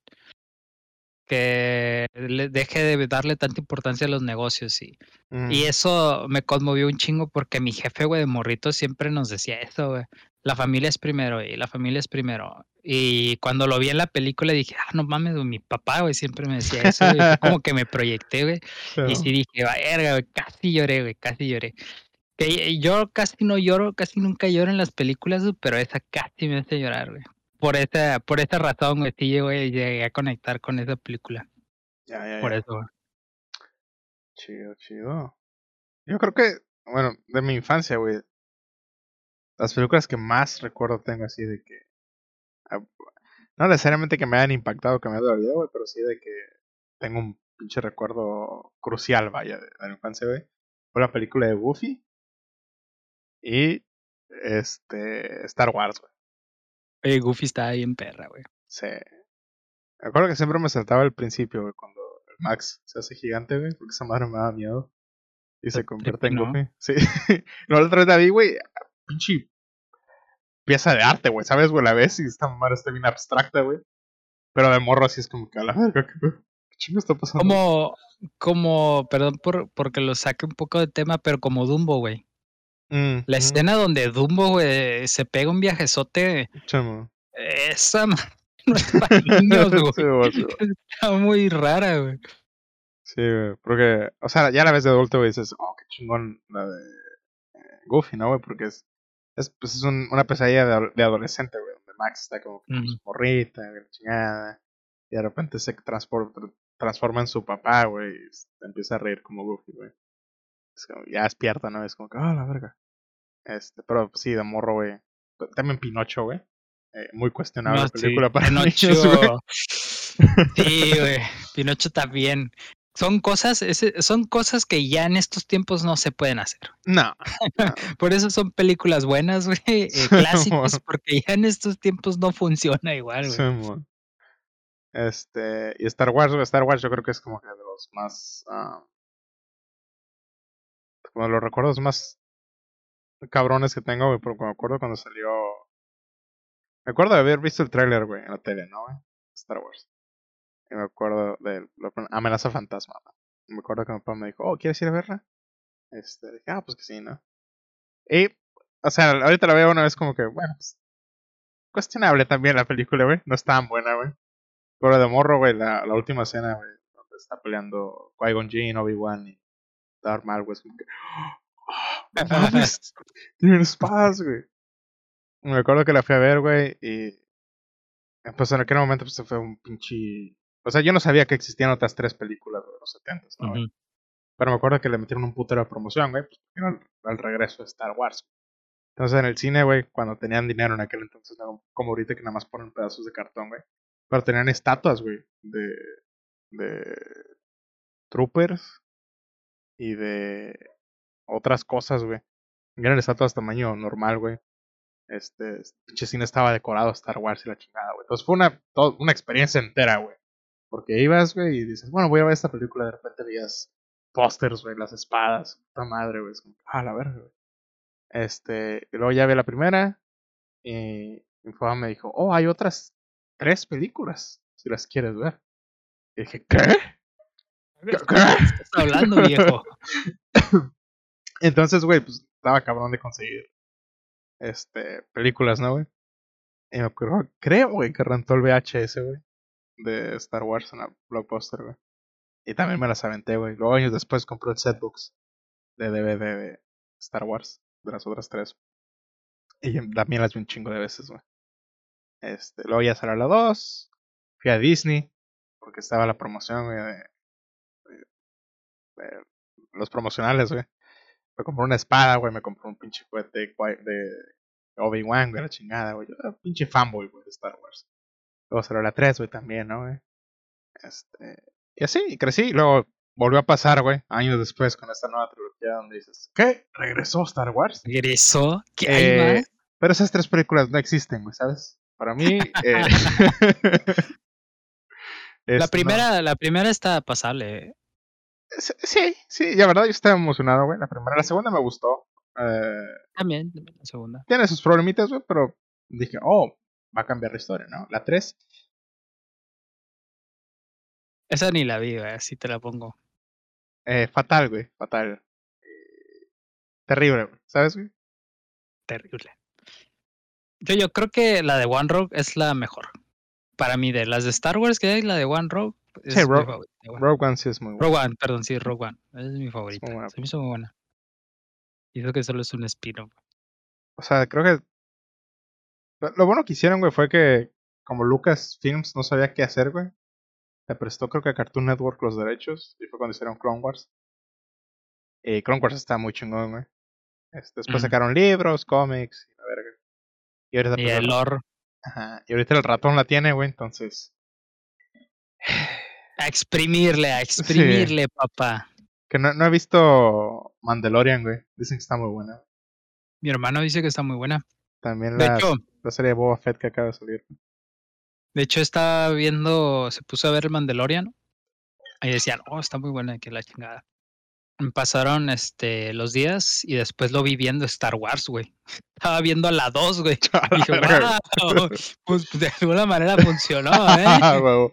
que le deje de darle tanta importancia a los negocios y mm, y eso me conmovió un chingo porque mi jefe, güey, de morrito siempre nos decía eso, güey. La familia es primero y la familia es primero. Y cuando lo vi en la película dije, ah, no mames, mi papá, güey, siempre me decía eso. güey. Como que me proyecté, güey. pero- Y sí dije, verga, güey, casi lloré, güey, casi lloré. Que yo casi no lloro, casi nunca lloro en las películas, pero esa casi me hace llorar, güey. Por esa, por esa razón, güey, sí, güey, llegué a conectar con esa película. Ya, ya, Por eso, güey. Chido, chido. Yo creo que, bueno, de mi infancia, güey. Las películas que más recuerdo tengo así de que. ah, No necesariamente que me hayan impactado, que me hayan dolido, güey, pero sí de que tengo un pinche recuerdo crucial, vaya, de, la infancia, güey. Fue la película de Goofy y este Star Wars, güey. Oye, Goofy está ahí en perra, güey. Sí. Me acuerdo que siempre me saltaba al principio, güey, cuando el Max se hace gigante, güey, porque esa madre me daba miedo. Y se convierte en. Goofy. Sí. no, la otra vez la vi, güey, pinche pieza de arte, güey, ¿sabes, güey? La ves y esta madre está bien abstracta, güey. Pero de morro así es como que a la verga, ¿qué, chingo está pasando? Como, como, perdón por porque lo saque un poco de tema, pero como Dumbo, güey. Mm, La escena donde Dumbo, güey, se pega un viajezote, chamo. esa no es para niños, sí, güey. Está muy rara, güey. Sí, güey, porque, o sea, ya la ves de adulto, güey, dices, oh, qué chingón la de eh, Goofy, ¿no, güey? Porque es, es, pues es un- una pesadilla de, de adolescente, güey, donde Max está como que con su Ujú. morrita, chingada, y de repente se transforma en su papá, güey, y se empieza a reír como Goofy, güey. Es como, ya despierta, ¿no? Es como que, ah, la verga. Este, pero sí, de morro, güey. También Pinocho, güey. Eh, muy cuestionable No, sí, película para Pinocho. niños, güey. Sí, güey. Pinocho también. Son cosas, son cosas que ya en estos tiempos no se pueden hacer. No, Por eso son películas buenas, güey, eh, clásicos, porque ya en estos tiempos no funciona igual, güey. Este, y Star Wars, Star Wars yo creo que es como que de los más, ah, como de los recuerdos más cabrones que tengo, güey, porque me acuerdo cuando salió, me acuerdo de haber visto el tráiler, güey, en la tele, ¿no, güey? Star Wars. Y me acuerdo de amenaza fantasma, Me acuerdo que mi papá me dijo, oh, ¿quieres ir a verla? Este, dije, ah, pues que sí, ¿no? Y, o sea, ahorita la veo una vez como que, bueno, pues, cuestionable también la película, güey, no es tan buena, güey. Pero de morro, güey, la, la última escena, güey, donde está peleando Qui-Gon Jinn, Obi-Wan y Darth Maul, güey, es como que... ¡Oh, no mames! Tienen espadas, güey. Me acuerdo que la fui a ver, güey, y... Pues en aquel momento pues fue un pinche... O sea, yo no sabía que existían otras tres películas de los 70, ¿no? Ujú. Pero me acuerdo que le metieron un putero de promoción, güey, pues el, el regreso de Star Wars. Entonces en el cine, güey, cuando tenían dinero en aquel entonces, no como ahorita que nada más ponen pedazos de cartón, güey. Pero tenían estatuas, güey, de, de troopers y de otras cosas, güey. Eran estatuas tamaño normal, güey. Este, este pinche cine estaba decorado Star Wars y la chingada, güey. Entonces fue una, todo- una experiencia entera, güey. Porque ibas, güey, y dices, bueno, voy a ver esta película, de repente veías pósters, güey, las espadas, puta madre, güey, es como, ah, la verga, güey. Este, y luego ya vi la primera, y mi papá me dijo, oh, hay otras tres películas, si las quieres ver. Y dije, ¿qué? ¿Qué estás hablando, viejo? Entonces, güey, pues estaba cabrón de conseguir este películas, ¿no, güey? Y me acuerdo, creo, güey, que rentó el VHS, güey, de Star Wars en la blockbuster, güey. Y también me las aventé, güey. Luego años después compré el setbooks de DVD de Star Wars, de las otras tres. Y también las vi un chingo de veces, güey. Este, luego ya salió la 2. Fui a Disney, porque estaba la promoción, güey, de, de los promocionales, güey. Me compré una espada, güey. Me compré un pinche juguete de, Obi-Wan, güey, la chingada, güey. Yo era pinche fanboy, güey, de Star Wars. Luego salió la 3, güey, también, ¿no, güey? Este. Y así, y crecí. Luego volvió a pasar, güey, años después con esta nueva trilogía donde dices, ¿qué? ¿Regresó Star Wars? ¿Regresó? ¿Qué hay Eh, más? pero esas tres películas no existen, güey, ¿sabes? Para mí. eh, La no. primera, la primera está pasable. eh. Sí, sí, la verdad yo estaba emocionado, güey. La primera, la segunda me gustó. Eh, También, también la segunda. tiene sus problemitas, güey, pero dije, oh, va a cambiar la historia, ¿no? La 3, Esa ni la vi, güey, así te la pongo. eh, fatal, güey, fatal. Eh, terrible, güey, ¿sabes, güey? Terrible. Yo, yo creo que la de One Rogue es la mejor. Para mí, de las de Star Wars que hay, la de One Rogue es Sí, mi Rogue- favorita. Rogue One sí es muy bueno. Rogue One, perdón, sí, Rogue One. Es mi favorita. buena. Se me hizo muy buena. Y eso que solo es un spin-off. O sea, creo que. Lo, bueno que hicieron, güey, fue que como Lucas Films no sabía qué hacer, güey. Le prestó, creo que a Cartoon Network los derechos. Y fue cuando hicieron Clone Wars. Y Clone Wars está muy chingón, güey. Este, después sacaron libros, cómics, y la verga. Y ahorita, Y pues, el lore. ajá, y ahorita el ratón la tiene, güey, entonces. A exprimirle, a exprimirle, papá. Que no, no he visto Mandalorian, güey. Dicen que está muy buena. Mi hermano dice que está muy buena. También De la, hecho, la serie de Boba Fett que acaba de salir. de hecho estaba viendo, se puso a ver el Mandalorian y decían, oh, está muy buena, que la chingada. Pasaron este los días y después lo vi viendo Star Wars, güey. Estaba viendo a la 2, güey. Y dije, wow, pues de alguna manera funcionó, ¿eh?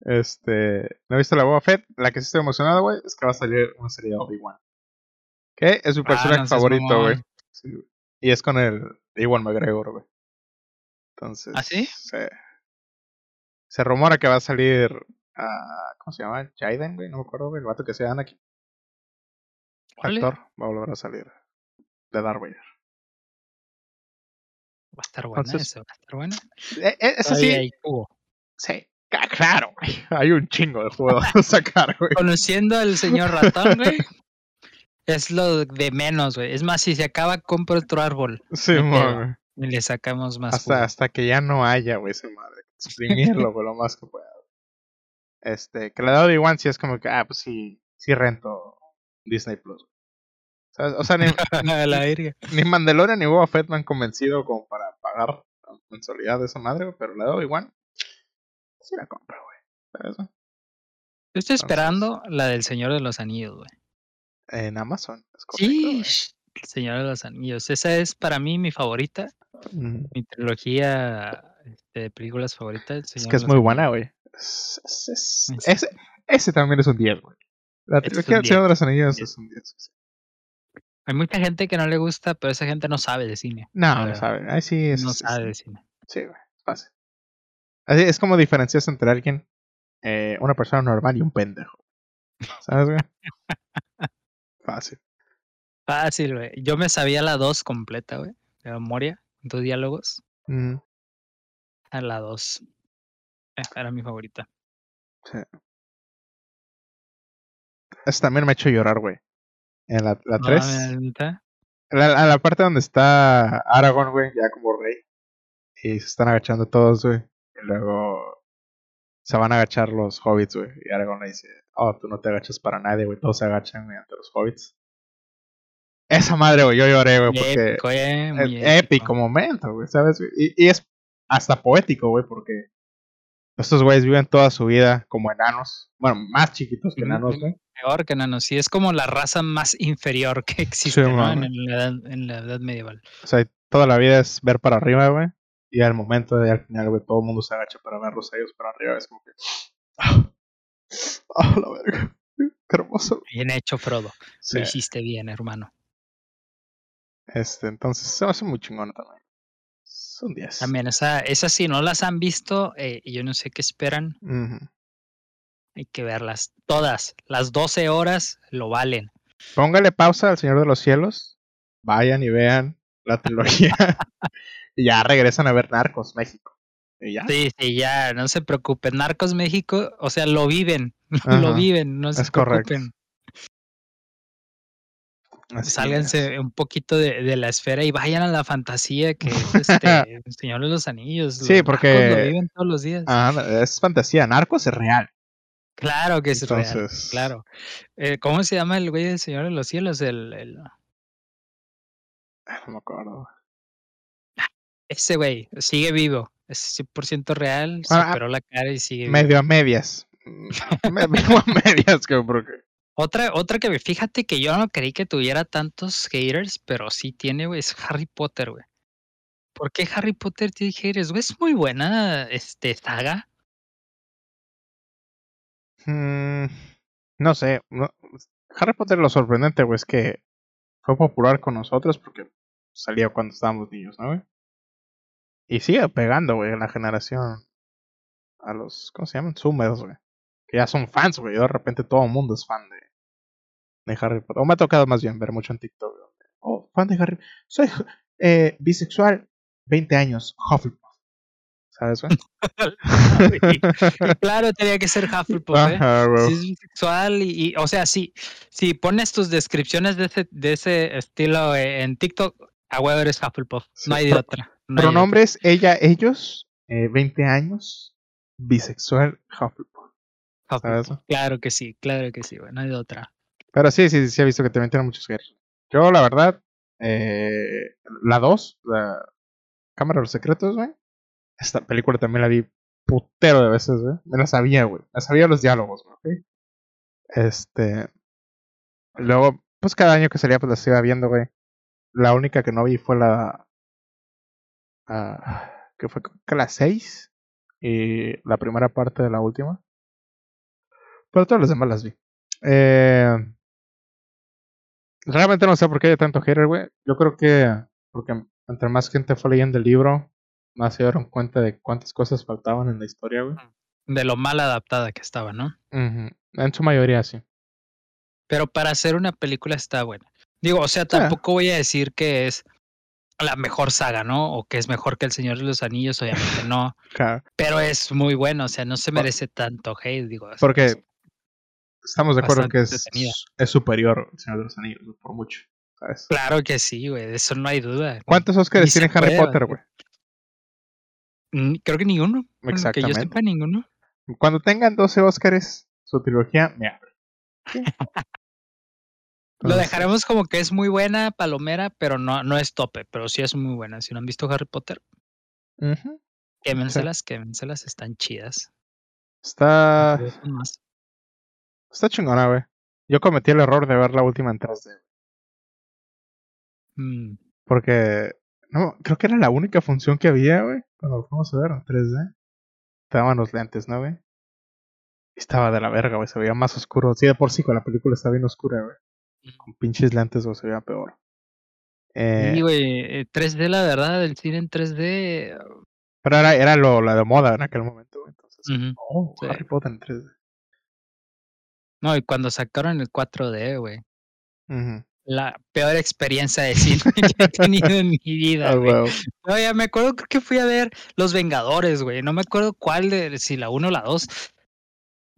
Este. No he visto la Boba Fett. La que sí estoy emocionado, güey, es que va a salir una serie de Obi-Wan. Que es mi Ah, personaje no favorito, mamón. güey. Sí, güey. y es con el Ewan McGregor, güey. Entonces. ¿Ah, sí? Se, se rumora que va a salir. ah, ¿Cómo se llama? Jaden, güey. No me acuerdo, güey. El vato que sea Anakin. Órale. Actor. Va a volver a salir. De Darth Vader. Va a estar buena Entonces, eso, va a estar buena. Eh, eh, eso sí. hay jugo. Sí. Claro, güey. Hay un chingo de juego a sacar, güey. Conociendo al señor ratón, güey, es lo de menos, güey. Es más, si se acaba, compro otro árbol Sí, güey. y le sacamos más Hasta, jugo. hasta que ya no haya, güey, esa madre. Exprimirlo, güey, lo más que pueda. Este, que la de Obi-Wan sí es como que, ah, pues sí, sí rento Disney Plus. güey. ¿Sabes? O sea, ni, la ni Mandalorian ni Boba Fett me han convencido como para pagar la mensualidad de esa madre, pero la de Obi-Wan sí la compro, güey. Yo estoy Entonces- esperando la del Señor de los Anillos, güey. En Amazon, es. Sí, güey. el Señor de los Anillos. Esa es para mí mi favorita, Mm. mi trilogía este, de películas favoritas. Es que es muy Anillos. buena, güey. Es- es- ese, ese también es un 10, güey. La trilogía del Señor de los Anillos 10. es un 10. Hay mucha gente que no le gusta, pero esa gente no sabe de cine. No, no sabe. Ahí sí es. No sabe de cine. Sí, güey. es Fácil. Así es como diferencias entre alguien, eh, una persona normal y un pendejo. ¿Sabes, güey? Fácil. Fácil, güey. Yo me sabía la 2 completa, güey. De memoria, dos diálogos. Mm, A la 2. Era mi favorita. sí. Eso también me ha hecho llorar, güey. En la, la No 3. mames, ¿neta? La, a la parte donde está Aragorn, güey, ya como rey. Y se están agachando todos, güey. Y luego se van a agachar los hobbits, güey. Y Aragorn le dice, oh, tú no te agachas para nadie, güey. Todos se agachan, güey, ante los hobbits. Esa madre, güey, yo lloré, güey, porque Épico, eh, es épico momento, güey, ¿sabes? Y, y es hasta poético, güey, porque Estos güeyes viven toda su vida como enanos. Bueno, más chiquitos que enanos, güey. Peor que enanos. Sí, es como la raza más inferior que existe ¿no? en, la edad, en la edad medieval. O sea, toda la vida es ver para arriba, güey. Y al momento de al final, güey, todo el mundo se agacha para verlos a ellos para arriba. Es como que. ¡Ah! ¡Ah, la verga! ¡Qué hermoso! Bien hecho, Frodo. Sí. Lo hiciste bien, hermano. Este, entonces, se hace muy chingón también. Son 10. También, esa, esa si no las han visto, eh, yo no sé qué esperan. Hay que verlas. Todas. Las 12 horas lo valen. Póngale pausa al Señor de los Cielos. Vayan y vean la trilogía. ya regresan a ver Narcos, México. Y ya. Sí, sí, ya, no se preocupen. Narcos México, o sea, lo viven. Ajá, lo viven, no se es preocupen. Así Sálganse es. un poquito de, de la esfera y vayan a la fantasía que es este el Señor de los Anillos. Sí, los porque- Lo viven todos los días. Ah, es fantasía. Narcos es real. Claro que es real, claro. Eh, ¿Cómo se llama el güey del Señor de los Cielos? El, el- Ah, No me acuerdo. Ese güey sigue vivo. Es 100% real. Se Ah, operó la cara y sigue vivo. Medio a medias. Medio a medias, que porque. Otra, otra que fíjate que yo no creí que tuviera tantos haters, pero sí tiene, güey, es Harry Potter, güey. ¿Por qué Harry Potter tiene haters? Güey, es muy buena este saga. Mm, no sé. no- Harry Potter lo sorprendente, güey, es que fue popular con nosotros porque salió cuando estábamos niños, ¿no, güey? Y sigue pegando, güey, en la generación. A los. ¿Cómo se llaman? Zoomers, güey. Que ya son fans, güey. De repente todo el mundo es fan de, de Harry Potter. O me ha tocado más bien ver mucho en TikTok. Oh, fan de Harry Soy eh, bisexual, 20 años, Hufflepuff. ¿Sabes, güey? Claro, tenía que ser Hufflepuff, ¿eh? Ajá. Si es bisexual y, y, o sea, si, si pones tus descripciones de ese, de ese estilo eh, en TikTok, a huevo eres Hufflepuff. Sí, No hay de otra. Pronombres, ella, ellos, eh, 20 años, bisexual, Hufflepuff. Claro que sí, claro que sí, güey. No hay otra. Pero sí, sí, sí, he visto que también tiene muchos haters. Yo, la verdad, eh, la 2, la Cámara de los Secretos, güey. Esta película también la vi putero de veces, güey. Me la sabía, güey. Me sabía los diálogos, güey. Este. Luego, pues cada año que salía, pues las iba viendo, güey. La única que no vi fue la. Ah, que fue que la 6. Y la primera parte de la última. Pero todas las demás las vi. Eh, realmente no sé por qué hay tanto hater, güey. Yo creo que porque entre más gente fue leyendo el libro, más se dieron cuenta de cuántas cosas faltaban en la historia, güey. De lo mal adaptada que estaba, ¿no? En su mayoría, sí. Pero para hacer una película está buena. Digo, o sea, tampoco voy a decir que es la mejor saga, ¿no? O que es mejor que El Señor de los Anillos, obviamente no. Claro. Pero es muy bueno, o sea, no se merece tanto hate, digo. Porque es- estamos de acuerdo que es, superior al Señor de los Anillos, por mucho. ¿sabes? Claro que sí, güey, de eso no hay duda. ¿Cuántos Oscars tiene Harry puede Potter, güey? Mm, Creo que ninguno. Bueno, Que yo Exactamente. sepa, ninguno. Cuando tengan 12 Oscars, su trilogía, me abre. Lo dejaremos como que es muy buena, palomera, pero no, no es tope, pero sí es muy buena. Si no han visto Harry Potter, ujú. quémenselas, quémenselas, están chidas. Está, está chingona, güey. Yo cometí el error de ver la última en 3D. Mm, Porque, no, creo que era la única función que había, güey. Cuando lo fuimos a ver en 3D. Te daban los lentes, ¿no, güey? Estaba de la verga, güey. Se veía más oscuro. Sí, de por sí, con la película está bien oscura, güey. Con pinches lentes, güey, se veía peor. Eh, Sí, güey, eh, 3D, la verdad, el cine en 3D. pero era, era lo, la de moda en aquel momento, güey. Entonces, ujú. oh, sí. Harry Potter en 3D. No, y cuando sacaron el 4D, güey. Ujú. La peor experiencia de cine que he tenido en mi vida, güey. güey. No, ya me acuerdo, creo que fui a ver Los Vengadores, güey. No me acuerdo cuál, de, si la 1 o la 2.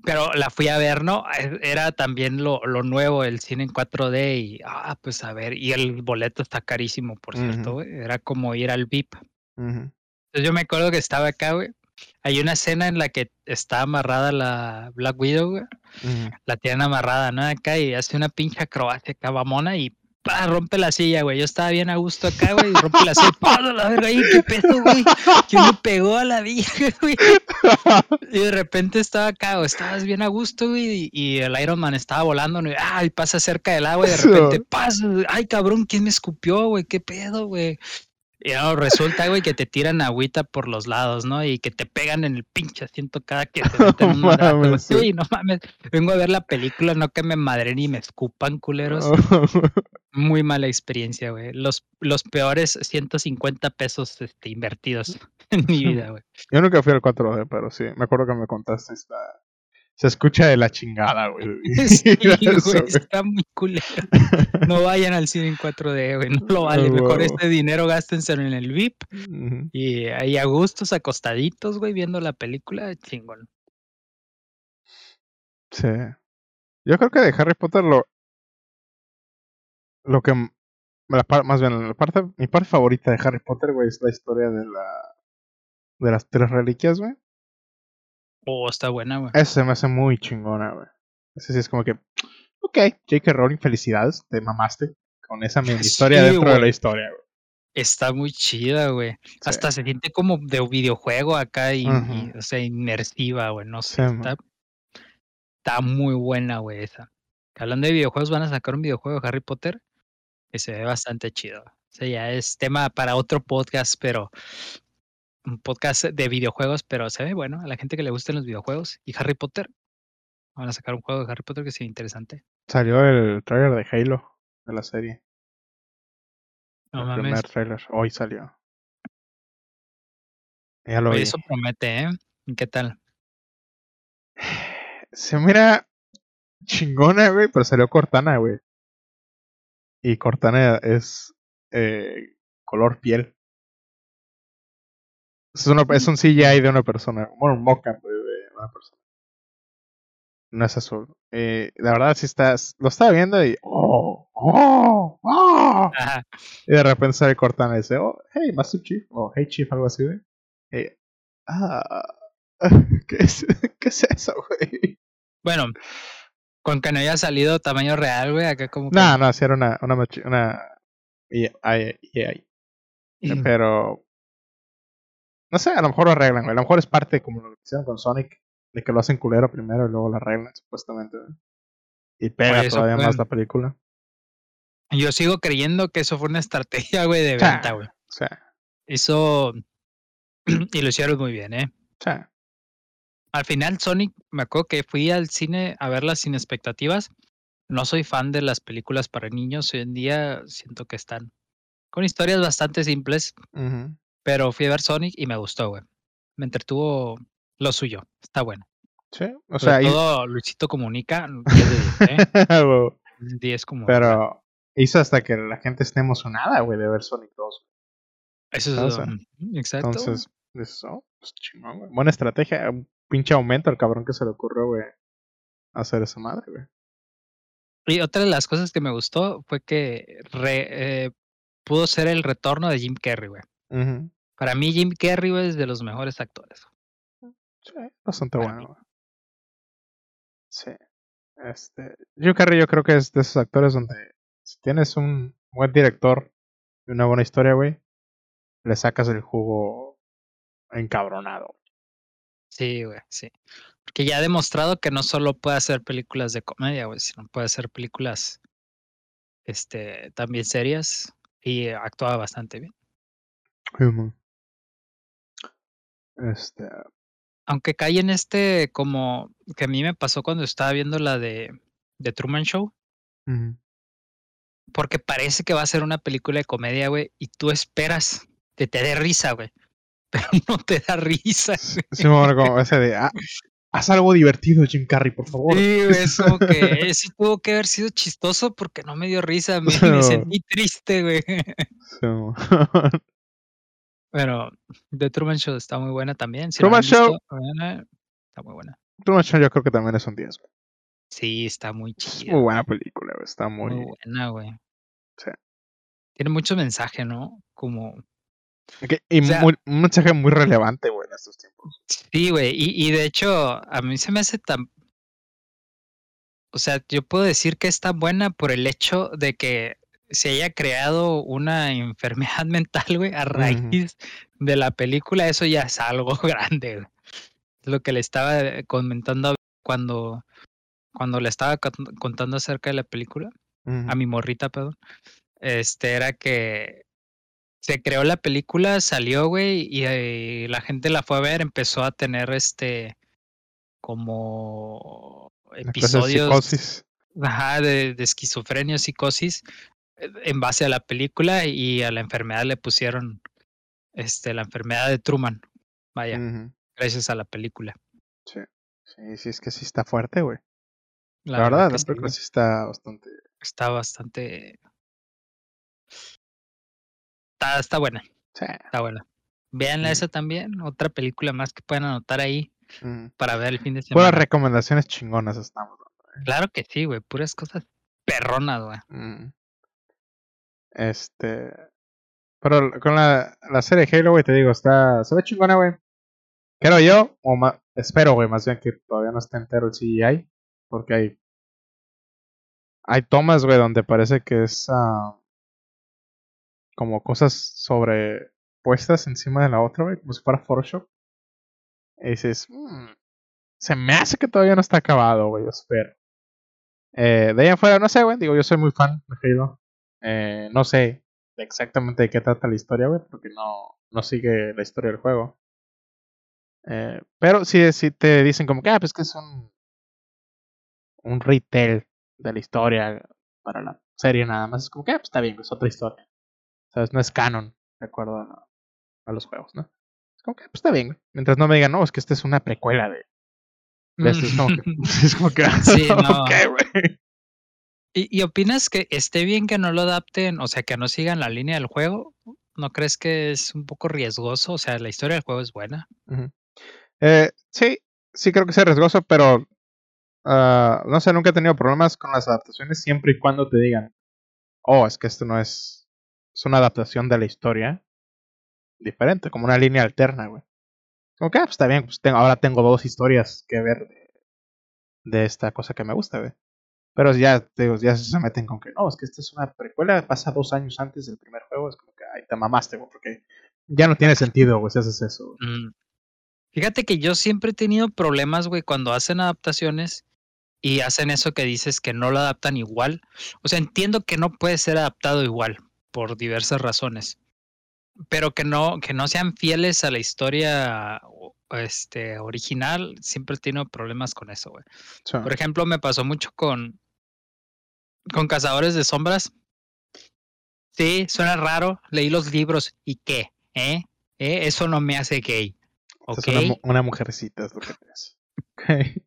Pero la fui a ver, ¿no? Era también lo, lo nuevo, el cine en 4D. Y, ah, pues a ver. Y el boleto está carísimo, por cierto, güey. Era como ir al VIP. Entonces yo me acuerdo que estaba acá, güey. Hay una escena en la que está amarrada la Black Widow, güey. La tienen amarrada, ¿no? Acá y hace una pinche acrobacia acá, mamona, y pa, rompe la silla, güey. Yo estaba bien a gusto acá, güey, y rompe la silla, pa, la verga, ahí, qué pedo, güey. ¿Quién me pegó a la vieja, güey? Y de repente estaba acá, güey, estabas bien a gusto, güey, y, y el Iron Man estaba volando, güey, ay, pasa cerca del agua y de repente, pasa, ay, cabrón, ¿quién me escupió, güey? ¿Qué pedo, güey? Y no, resulta, güey, que te tiran agüita por los lados, ¿no? Y que te pegan en el pinche asiento cada que te meten un mames, sí. No mames. Vengo a ver la película, no que me madren y me escupan, culeros. Muy mala experiencia, güey. Los, los peores 150 pesos este, invertidos en mi vida, güey. Yo nunca fui al 4D, pero sí, me acuerdo que me contaste esta... Se escucha de la chingada, güey. Sí, güey, está muy culero. No vayan al cine en 4D, güey. No lo vale. Mejor este dinero gástenselo en el VIP. Y ahí a gustos, acostaditos, güey, viendo la película, chingón. Sí. Yo creo que de Harry Potter lo. Lo que. La par- más bien, la parte, mi parte favorita de Harry Potter, güey, es la historia de la. De las tres reliquias, güey. Oh, está buena, güey. Eso se me hace muy chingona, güey. Ese sí es como que. Ok, J.K. Rowling, felicidades, te mamaste con esa mini historia Sí, dentro de la historia, güey. Está muy chida, güey. Sí. Hasta se siente como de videojuego acá y, o sea, inmersiva, güey. No sé. Sí, está, está muy buena, güey, esa. Hablando de videojuegos, van a sacar un videojuego de Harry Potter que se ve bastante chido. O sea, ya es tema para otro podcast, pero un podcast de videojuegos, pero se ve bueno a la gente que le gustan los videojuegos y Harry Potter. Van a sacar un juego de Harry Potter que sea interesante. Salió el trailer de Halo de la serie. No el mames. primer trailer. Hoy salió. Ya lo Oye, vi. eso promete, ¿eh? ¿Y ¿Qué tal? Se mira chingona, güey, pero salió Cortana, güey. Y Cortana es eh, color piel. Es, una- es un CGI de una persona. Bueno, un mockup de una persona. No es azul. Eh, la verdad, sí estás. Lo estaba viendo y. ¡Oh! ¡Oh! ¡Oh! Ajá. Y de repente sale Cortana y dice, oh, hey, Master Chief, o hey Chief, algo así, güey. Y, ah, ¿qué es, ¿qué es eso, güey? Bueno, con que no haya salido tamaño real, güey, acá como que... No, no, sí era una, una, una y- ay- y- ay. pero, no sé, a lo mejor lo arreglan, güey. A lo mejor es parte como lo que hicieron con Sonic, de que lo hacen culero primero y luego lo arreglan, supuestamente, güey. Y pega Oye, todavía fue- más la película. Yo sigo creyendo que eso fue una estrategia, güey, de Sí. venta, güey. Sea, Eso... y lo hicieron muy bien, ¿eh? sea, Al final, Sonic, me acuerdo que fui al cine a verlas sin expectativas. No soy fan de las películas para niños. Hoy en día siento que están con historias bastante simples, ujú. Pero fui a ver Sonic y me gustó, güey. Me entretuvo lo suyo. Está bueno. sí, o Sobre sea, y- todo Luisito Comunica, 10 de 10, ¿eh? güey. 10 como... Pero hizo hasta que la gente esté emocionada, güey, de ver Sonic 2. Eso es... o sea, exacto. Entonces, eso, pues chingón, güey. Buena estrategia. Un pinche aumento al cabrón que se le ocurrió, güey, hacer esa madre, güey. Y otra de las cosas que me gustó fue que re- eh, pudo ser el retorno de Jim Carrey, güey. Ujú. Para mí Jim Carrey es de los mejores actores. Sí, bastante Para bueno, mí. Sí. Este, Jim Carrey yo creo que es de esos actores donde si tienes un buen director y una buena historia, güey, le sacas el jugo encabronado. Sí, güey, sí. Porque ya ha demostrado que no solo puede hacer películas de comedia, güey, sino puede hacer películas este, también serias y actúa bastante bien. Ujú. Este, Aunque cae en este como que a mí me pasó cuando estaba viendo la de, de Truman Show, porque parece que va a ser una película de comedia, güey, y tú esperas que te dé risa, güey, pero no te da risa. Sí, sí, me acuerdo como ese de, ah, haz algo divertido, Jim Carrey, por favor. Sí, güey, es como que sí tuvo que haber sido chistoso porque no me dio risa, me, me No. sentí triste, güey. Sí, Pero The Truman Show está muy buena también. si Truman visto, Show. véanla, está muy buena. Truman Show yo creo que también es un 10, güey. Sí, está muy Es chida. muy buena película, güey. Está muy... Muy buena, güey. Sí. Tiene mucho mensaje, ¿no? Como. que- y o sea- muy- un mensaje muy relevante, güey, en estos tiempos. Sí, güey. Y, y de hecho, a mí se me hace tan. O sea, yo puedo decir que está buena por el hecho de que se haya creado una enfermedad mental, güey, a raíz de la película, eso ya es algo grande, güey. Es lo que le estaba comentando cuando, cuando le estaba contando acerca de la película, a mi morrita, perdón. Este era que se creó la película, salió, güey, y, eh, la gente la fue a ver, empezó a tener este como episodios ajá, de, de, esquizofrenia, psicosis, en base a la película y a la enfermedad le pusieron este la enfermedad de Truman. Vaya, gracias a la película. Sí, sí, sí, es que sí está fuerte, güey. La, verdad, la película sí está bastante. Está bastante Está, está buena. Sí. Está buena. Veanla esa también, otra película más que pueden anotar ahí para ver el fin de semana. Puras recomendaciones chingonas estamos dando. ¿eh? Claro que sí, güey, puras cosas perronas, güey. Este. Pero con la, la serie Halo, güey, te digo, está. Se ve chingona, güey. Creo yo, o espero, güey, más bien que todavía no esté entero el CGI. Porque hay. Hay tomas, güey, donde parece que es. Uh, como cosas sobrepuestas encima de la otra, güey, como si fuera Photoshop. Y dices, mmm, se me hace que todavía no está acabado, güey, espero. Eh, de ahí afuera, no sé, güey, digo, yo soy muy fan de Halo. Eh, no sé exactamente de qué trata la historia, güey, porque no, no sigue la historia del juego. Eh, pero si, si te dicen como que, ah, pues que es un, un retail de la historia para la serie nada más, es como que, ah, pues está bien, es otra historia. No es canon, de acuerdo a, los juegos, ¿no? Es como que, pues está bien, Mientras no me digan, no, es que esta es una precuela de. de esto. Es como que. es como que sí, no. güey. ¿Y, ¿Y opinas que esté bien que no lo adapten, o sea, que no sigan la línea del juego? ¿No crees que es un poco riesgoso? O sea, la historia del juego es buena. eh, sí, sí creo que es riesgoso, pero uh, no sé, nunca he tenido problemas con las adaptaciones siempre y cuando te digan, oh, es que esto no es es una adaptación de la historia diferente, como una línea alterna, güey. Como que, ah, pues está bien, pues tengo, ahora tengo dos historias que ver de, esta cosa que me gusta, güey. Pero ya, digo, ya se meten con que, no, es que esta es una precuela, pasa dos años antes del primer juego, es como que, ay, te mamaste, güey, porque ya no tiene sentido, güey, si haces eso. Mm. Fíjate que yo siempre he tenido problemas, güey, cuando hacen adaptaciones y hacen eso que dices que no lo adaptan igual. O sea, entiendo que no puede ser adaptado igual, por diversas razones. Pero que no, que no sean fieles a la historia este, original, siempre he tenido problemas con eso, güey. Por ejemplo, me pasó mucho con, con Cazadores de Sombras. Sí, suena raro. Leí los libros y qué, ¿eh? ¿Eh? Eso no me hace gay. ¿okay? una, mujercita es lo que te hace.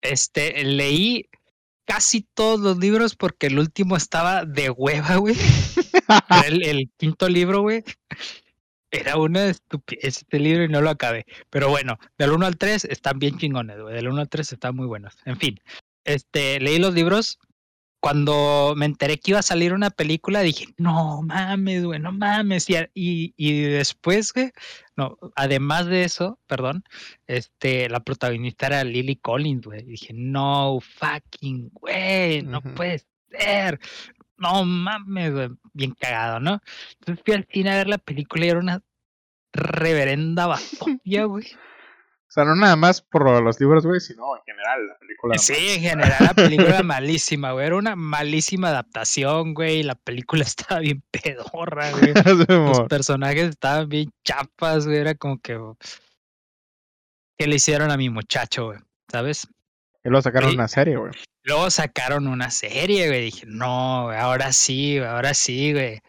Este, leí casi todos los libros porque el último estaba de hueva, güey. el, quinto libro, güey. Era una estupidez este libro y no lo acabé. Pero bueno, del 1 al 3 están bien chingones, güey. Del 1 al 3 están muy buenos. En fin, este, leí los libros cuando me enteré que iba a salir una película, dije, no mames, güey, no mames. Y, y, después, güey, no, además de eso, perdón, este, la protagonista era Lily Collins, güey. Y dije, no fucking, güey, no puede ser. No mames, güey, bien cagado, ¿no? Entonces fui al cine a ver la película y era una reverenda basofia, güey. O sea, no nada más por los libros, güey, sino en general la película. Sí, en general la película malísima, güey. Era una malísima adaptación, güey. La película estaba bien pedorra, güey. Los personajes estaban bien chapas, güey. Era como que... ¿Qué le hicieron a mi muchacho, güey? ¿Sabes? Y luego sacaron una serie, güey. Luego sacaron una serie, güey. Dije, no, ahora sí, ahora sí, güey.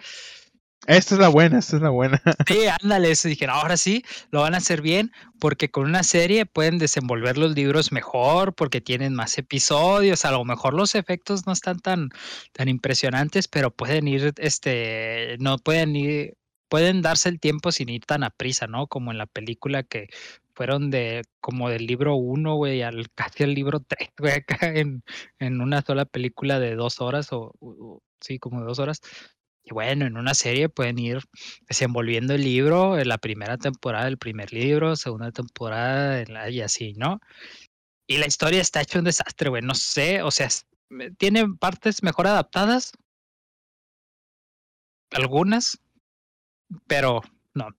Esta es la buena, esta es la buena. Sí, ándale, eso dije, ahora sí, lo van a hacer bien, porque con una serie pueden desenvolver los libros mejor, porque tienen más episodios, a lo mejor los efectos no están tan, tan impresionantes, pero pueden ir, este, no pueden ir, pueden darse el tiempo sin ir tan a prisa, ¿no? Como en la película que fueron de, como del libro uno, güey, al casi el libro tres, güey, acá en, en una sola película de dos horas, o, o sí, como de dos horas y bueno, en una serie pueden ir desenvolviendo el libro, en la primera temporada del primer libro, segunda temporada y así, ¿no? Y la historia está hecha un desastre, güey. No sé, o sea, tiene partes mejor adaptadas, algunas, pero no,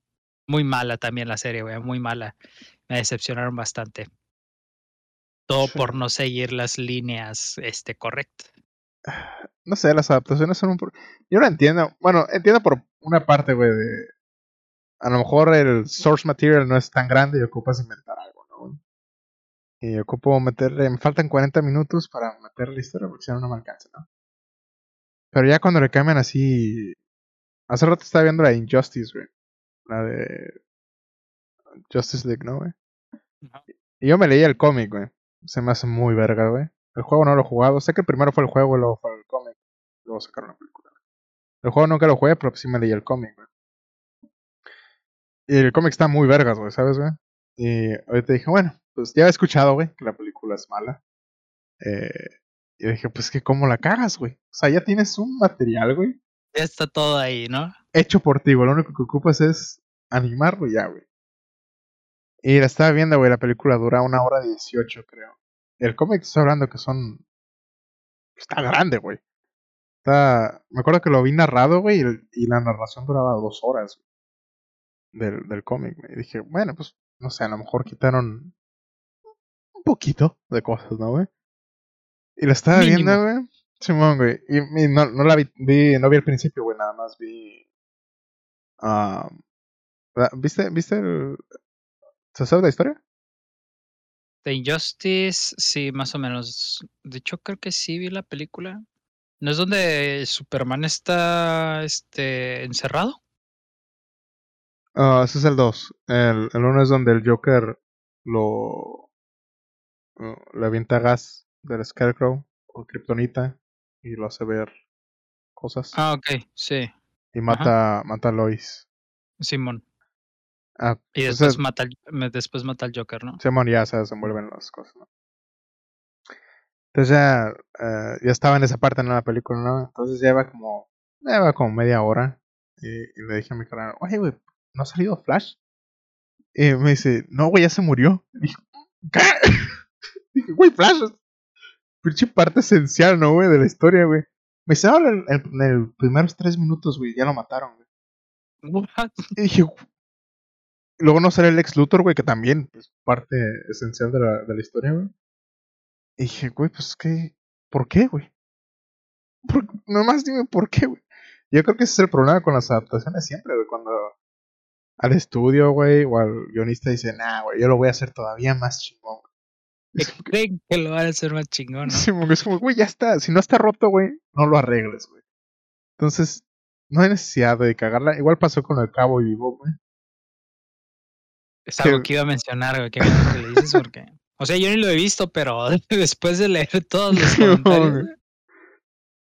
muy mala también la serie, güey, muy mala. Me decepcionaron bastante. Todo por no seguir las líneas este, correctas. No sé, las adaptaciones son un... Yo no entiendo. Bueno, entiendo por una parte, güey, de... A lo mejor el source material no es tan grande y ocupas inventar algo, ¿no? Y ocupo meterle... Me faltan 40 minutos para meter la historia porque si no, no me alcanza, ¿no? Pero ya cuando le cambian así... Hace rato estaba viendo la Injustice, güey. La de... Justice League, ¿no, güey? Y yo me leí el cómic, güey. Se me hace muy verga, güey. El juego no lo he jugado. Sé que primero fue el juego y luego fue el cómic. Luego sacaron la película. El juego nunca lo jugué, pero sí me leí el cómic, güey. Y el cómic está muy vergas, güey, ¿sabes, güey? Y ahorita dije, bueno, pues ya he escuchado, güey, que la película es mala. Eh, y dije, pues que cómo la cagas, güey. O sea, ya tienes un material, güey. Ya está todo ahí, ¿no? Hecho por ti, güey. Lo único que ocupas es animarlo ya, güey. Y la estaba viendo, güey, la película dura una hora dieciocho, creo. El cómic está hablando que son... Está grande, güey. Está... Me acuerdo que lo vi narrado, güey, y, la narración duraba dos horas del, del cómic. Y dije, bueno, pues, no sé, a lo mejor quitaron un poquito de cosas, ¿no, güey? Y la estaba viendo, güey. Simón, güey. Y, no, no, la vi, vi, no vi el principio, güey, nada más vi... Uh, ¿Viste, ¿Viste el, ¿Se sabe la historia? The Injustice, sí, más o menos. De hecho, creo que sí vi la película. ¿No es donde Superman está este, encerrado? Ah, ese es el 2. El 1 es donde el Joker lo. le avienta gas del Scarecrow o Kryptonita y lo hace ver cosas. Ah, ok, sí. Y mata, mata a Lois. Simón. Ah, y después, mata al, después mata al Joker, ¿no? Se ya se desenvuelven las cosas, ¿no? Entonces ya, eh, ya estaba en esa parte en la película, ¿no? Entonces ya iba como, ya como media hora. Y, le dije a mi canal, oye, güey, ¿no ha salido Flash? Y me dice, no, güey, ya se murió. Y dije, ¿qué? dije, güey, Flash es pinche parte esencial, ¿no, güey? De la historia, güey. Me dice, ahora en, en, los primeros tres minutos, güey, ya lo mataron, güey. Y dije, Luego no sale el ex Luthor, güey, que también es parte esencial de la, de la historia, güey. Y dije, güey, pues qué. ¿Por qué, güey? nomás dime por qué, güey. Yo creo que ese es el problema con las adaptaciones siempre, güey. Cuando al estudio, güey, o al guionista dice, nah, güey, yo lo voy a hacer todavía más chingón. Creen que lo van a hacer más chingón, ¿no? Sí, es como, güey, ya está. Si no está roto, güey, no lo arregles, güey. Entonces, no hay necesidad de cagarla. Igual pasó con el Cabo y Vivo, güey. Es algo que iba a mencionar, güey, que le dices porque... O sea, yo ni lo he visto, pero después de leer todos los comentarios...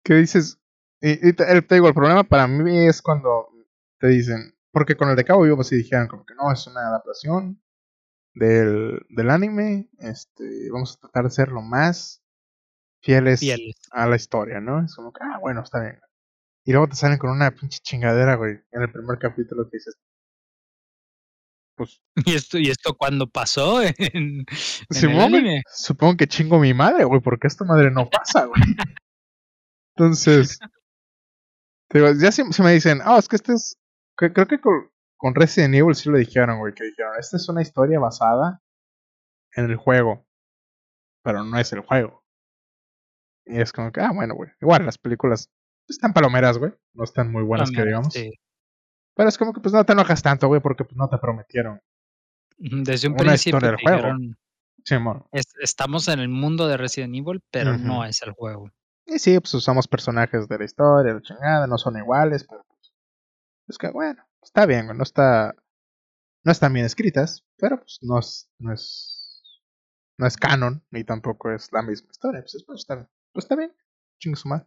¿Qué dices? Y, te, digo, el problema para mí es cuando te dicen... Porque con el de Cabo Vivo pues sí dijeron como que no, es una adaptación del, del anime. Este, vamos a tratar de ser lo más fieles, a la historia, ¿no? Es como que, ah, bueno, está bien. Y luego te salen con una pinche chingadera, güey, en el primer capítulo que dices, pues, ¿Y esto, ¿Y esto cuándo pasó? En, Supongo que chingo mi madre, güey, porque esta madre no pasa, güey. Entonces, ya se, me dicen, ah, es que este es. creo que con, con, Resident Evil sí lo dijeron, güey, que dijeron, esta es una historia basada en el juego, pero no es el juego. Y es como que, ah, bueno, güey. Igual las películas están palomeras, güey. No están muy buenas, que digamos. Sí. Pero es como que pues no te enojas tanto, güey, porque pues no te prometieron. Desde un principio del juego. Sí, estamos en el mundo de Resident Evil, pero no es el juego. Y sí, pues usamos personajes de la historia, la chingada, no son iguales, pero pues. Es que bueno, está bien, güey, no está. No están bien escritas, pero pues no es. No es, no es canon, ni tampoco es la misma historia. Pues, pues está, pues está bien, chingo su madre.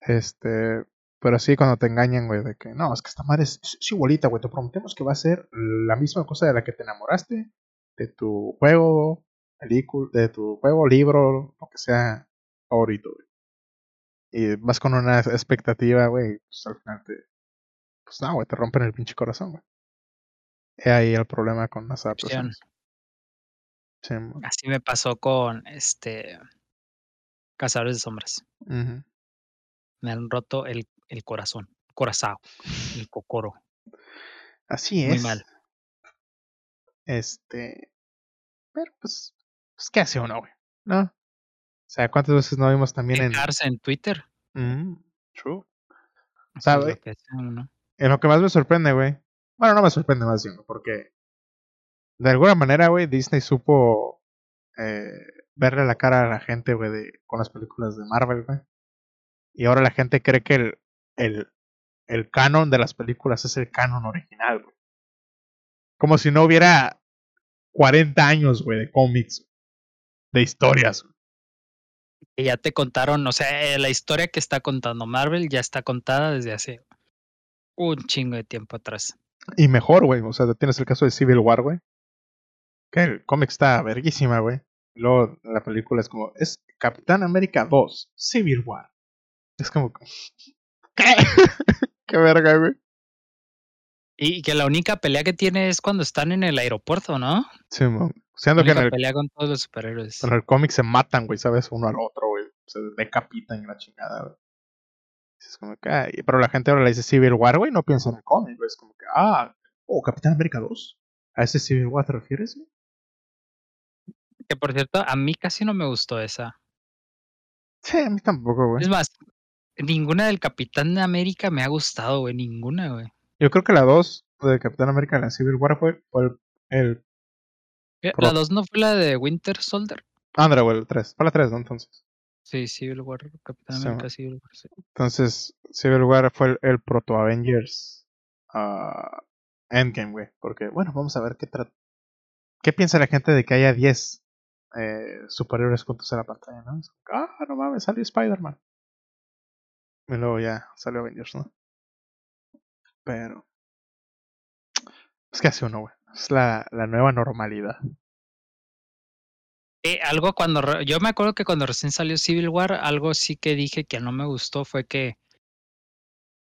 Este. Pero sí, cuando te engañan, güey, de que no, es que esta madre es, igualita, güey. Te prometemos que va a ser la misma cosa de la que te enamoraste, de tu juego, película, de tu juego, libro, lo que sea favorito, güey. Y vas con una expectativa, güey, pues al final te. Pues no, güey, te rompen el pinche corazón, güey. Es ahí el problema con las adaptaciones. Así me pasó con este. Cazadores de sombras. Me han roto el el corazón corazao, el cocoro. Así es. Muy mal. Este. Pero pues. Pues, ¿qué hace uno, güey? ¿No? O sea, ¿cuántas veces no vimos también en. En Twitter. Mm, true. Eso sea, güey. En lo que más me sorprende, güey. Bueno, no me sorprende más bien, porque. De alguna manera, güey, Disney supo. eh, verle la cara a la gente, güey, de- con las películas de Marvel, güey. Y ahora la gente cree que el, el, el canon de las películas es el canon original, güey. Como si no hubiera 40 años, güey, de cómics, de historias. güey. Que ya te contaron, o sea, eh, la historia que está contando Marvel ya está contada desde hace un chingo de tiempo atrás. Y mejor, güey. O sea, tienes el caso de Civil War, güey. Que el cómic está verguísima, güey. Y luego la película es como, es Capitán América 2, Civil War. Es como, ¿qué? Qué verga, güey. Y que la única pelea que tiene es cuando están en el aeropuerto, ¿no? Sí. La Siendo que en el, pelea con todos los superhéroes. en el cómic se matan, güey, ¿sabes? Uno al otro, güey. Se decapitan y la chingada, güey. Es como que, pero la gente ahora le dice Civil War, güey, no piensa en el cómic, güey. Es como que, ah, oh, Capitán América 2. ¿A ese Civil War te refieres, güey? Que por cierto, a mí casi no me gustó esa. Sí, a mí tampoco, güey. Es más, ninguna del Capitán de América me ha gustado, güey. Ninguna, güey. Yo creo que la 2 de Capitán América, la Civil War, fue, el, el Eh, La 2 no fue la de Winter Soldier. Andra, güey, el 3. Fue la 3, ¿no? Entonces. Sí, Civil War, Capitán Sí, América. Civil War. sí. Entonces, Civil War fue el, el proto Avengers ah, Endgame, güey. Porque, bueno, vamos a ver qué tra- ¿Qué piensa la gente de que haya 10 eh, superiores juntos en la pantalla, no? Es como, ah, no mames, salió Spider-Man. Y luego ya salió Avengers, ¿no? Pero. Es que hace uno, güey. Es la, la nueva normalidad. Algo cuando re- yo me acuerdo que cuando recién salió Civil War, algo sí que dije que no me gustó fue que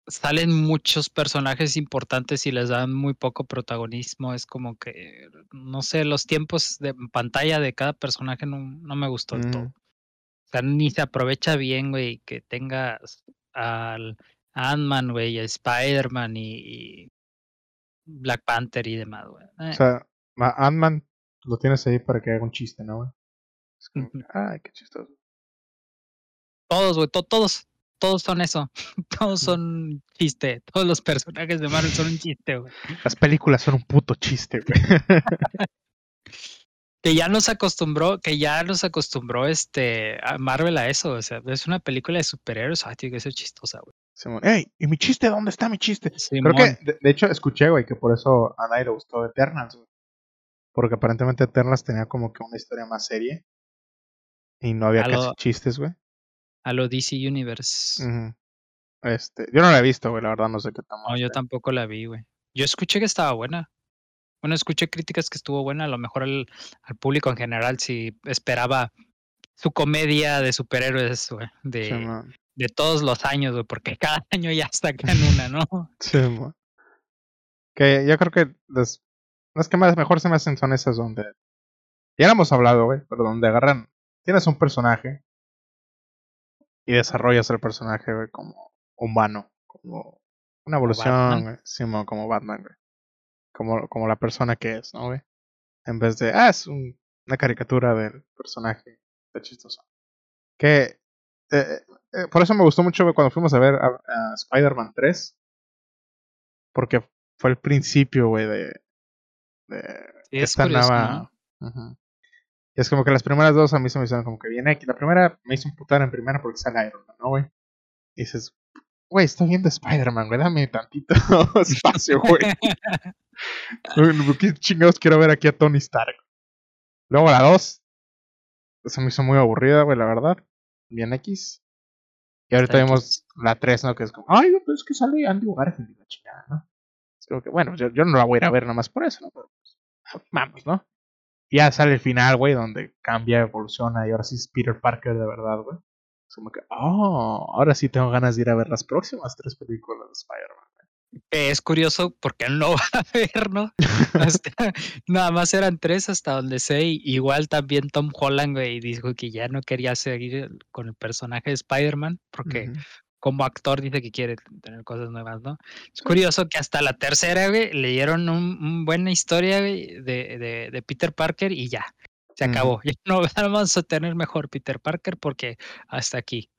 salen muchos personajes importantes y les dan muy poco protagonismo. Es como que, no sé, los tiempos de pantalla de cada personaje no, no me gustó del todo. Mm. O sea, ni se aprovecha bien, güey, que tengas al Ant-Man, güey, y a Spider-Man y, y Black Panther y demás, güey. Eh, O sea, ma- Ant-Man lo tienes ahí para que haga un chiste, ¿no, güey? Es como, ay, qué chistoso. Todos, güey, to- todos, todos son eso. Todos son chiste. Todos los personajes de Marvel son un chiste, güey. Las películas son un puto chiste, güey. Que ya nos acostumbró, que ya nos acostumbró este a Marvel a eso. O sea, es una película de superhéroes, ay, tiene que ser chistosa, güey. Simón, ey, ¿y mi chiste? ¿Dónde está mi chiste? Creo que, de, de hecho, escuché, güey, que por eso a nadie le gustó Eternals, güey. Porque aparentemente Eternals tenía como que una historia más seria. Y no había A casi lo- chistes, güey. A lo DC Universe. Este, yo no la he visto, güey, la verdad no sé qué tan No, yo tampoco la vi, güey. Yo escuché que estaba buena. Bueno, escuché críticas que estuvo buena. A lo mejor al, al público en general si esperaba su comedia de superhéroes, güey. De, todos los años, güey. Porque cada año ya sacan una, ¿no? Simón. Que yo creo que las, las que más mejor se me hacen son esas donde. Ya lo hemos hablado, güey, pero donde agarran. Tienes un personaje y desarrollas el personaje, güey, como humano, como una evolución, Batman. güey, como Batman, güey. Como, como la persona que es, ¿no, güey? En vez de, ah, es un- una caricatura del personaje, está chistoso. Que, eh, eh, por eso me gustó mucho güey, cuando fuimos a ver a, a Spider-Man 3, porque fue el principio, güey, de, de es esta curioso, nueva... Y es como que las primeras dos a mí se me hicieron como que bien X. La primera me hizo putar en primera porque sale Iron Man, ¿no, güey? Y dices, güey, estoy viendo Spider-Man, güey, dame tantito espacio, güey. ¿Qué chingados quiero ver aquí a Tony Stark? Luego la 2 se me hizo muy aburrida, güey, la verdad. Bien X. Y ahorita Está vemos la 3, ¿no? Que es como, ay, pues es que sale Andrew Garfield y la chingada, ¿no? Es como que, bueno, yo, yo no la voy a ir a ver nada más por eso, ¿no? Pero, pues, vamos, ¿no? Y ya sale el final, güey, donde cambia, evoluciona y ahora sí es Peter Parker de verdad, güey. Es como que, oh, ahora sí tengo ganas de ir a ver las próximas tres películas de Spider-Man. Es curioso porque no va a ver, ¿no? Hasta- nada más eran tres hasta donde sé. y igual también Tom Holland, güey, dijo que ya no quería seguir con el personaje de Spider-Man porque como actor dice que quiere tener cosas nuevas, ¿no? Es curioso que hasta la tercera, güey, le dieron un, buena historia, de, de, de, Peter Parker y ya, se acabó. Ya no vamos a tener mejor Peter Parker porque hasta aquí.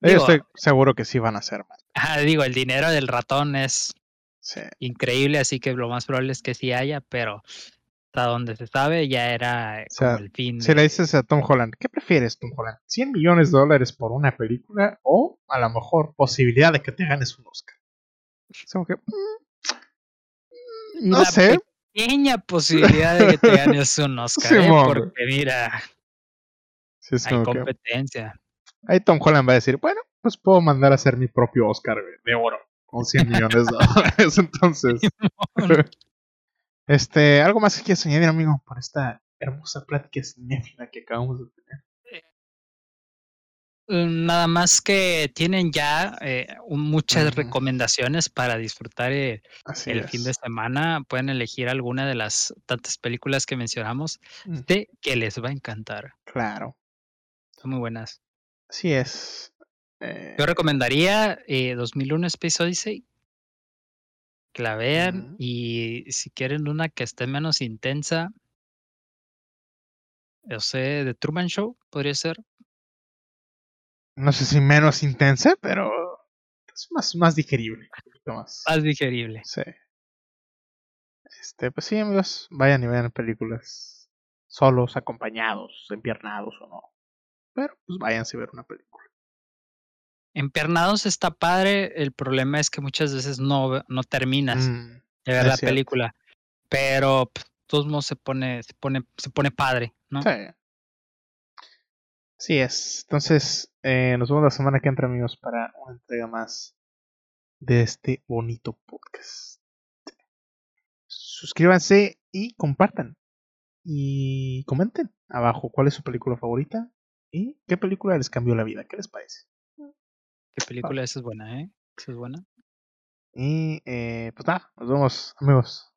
Yo estoy seguro que sí van a ser más. digo, el dinero del ratón es increíble, así que lo más probable es que sí haya, pero hasta donde se sabe ya era como el fin. Si le dices a Tom Holland, ¿qué prefieres, Tom Holland? ¿100 millones de dólares por una película o a lo mejor posibilidad de que te ganes un Oscar? que, mm, no sé. Pequeña posibilidad de que te ganes un Oscar, ¿eh? porque mira, hay competencia. ahí Tom Holland va a decir, bueno, pues puedo mandar a hacer mi propio Oscar de oro con 100 millones de dólares. Entonces. Este, ¿algo más que quieras añadir, amigo, por esta hermosa plática cinéfila que acabamos de tener? Eh, nada más que tienen ya eh, muchas recomendaciones para disfrutar eh, el fin de semana. Pueden elegir alguna de las tantas películas que mencionamos mm. de que les va a encantar. Claro. Son muy buenas. Así es. Yo recomendaría 2001 Space Odyssey que la vean y si quieren una que esté menos intensa, yo sé, The Truman Show podría ser. No sé si menos intensa, pero es más, más digerible. más. más digerible. Sí. Este, pues sí, amigos, vayan y vean películas solos, acompañados, empiernados o no. Pero pues váyanse a ver una película. Empernados está padre, el problema es que muchas veces no, no terminas mm, de ver la película, pero pues, todos modos se pone, se pone, se pone padre, ¿no? Sí. Así es. Entonces, eh, nos vemos la semana que entra, amigos, para una entrega más de este bonito podcast. Suscríbanse y compartan. Y comenten abajo cuál es su película favorita y qué película les cambió la vida. ¿Qué les parece? Qué película esa es buena, ¿eh? Esa es buena. Y eh, pues nada, nos vemos, amigos.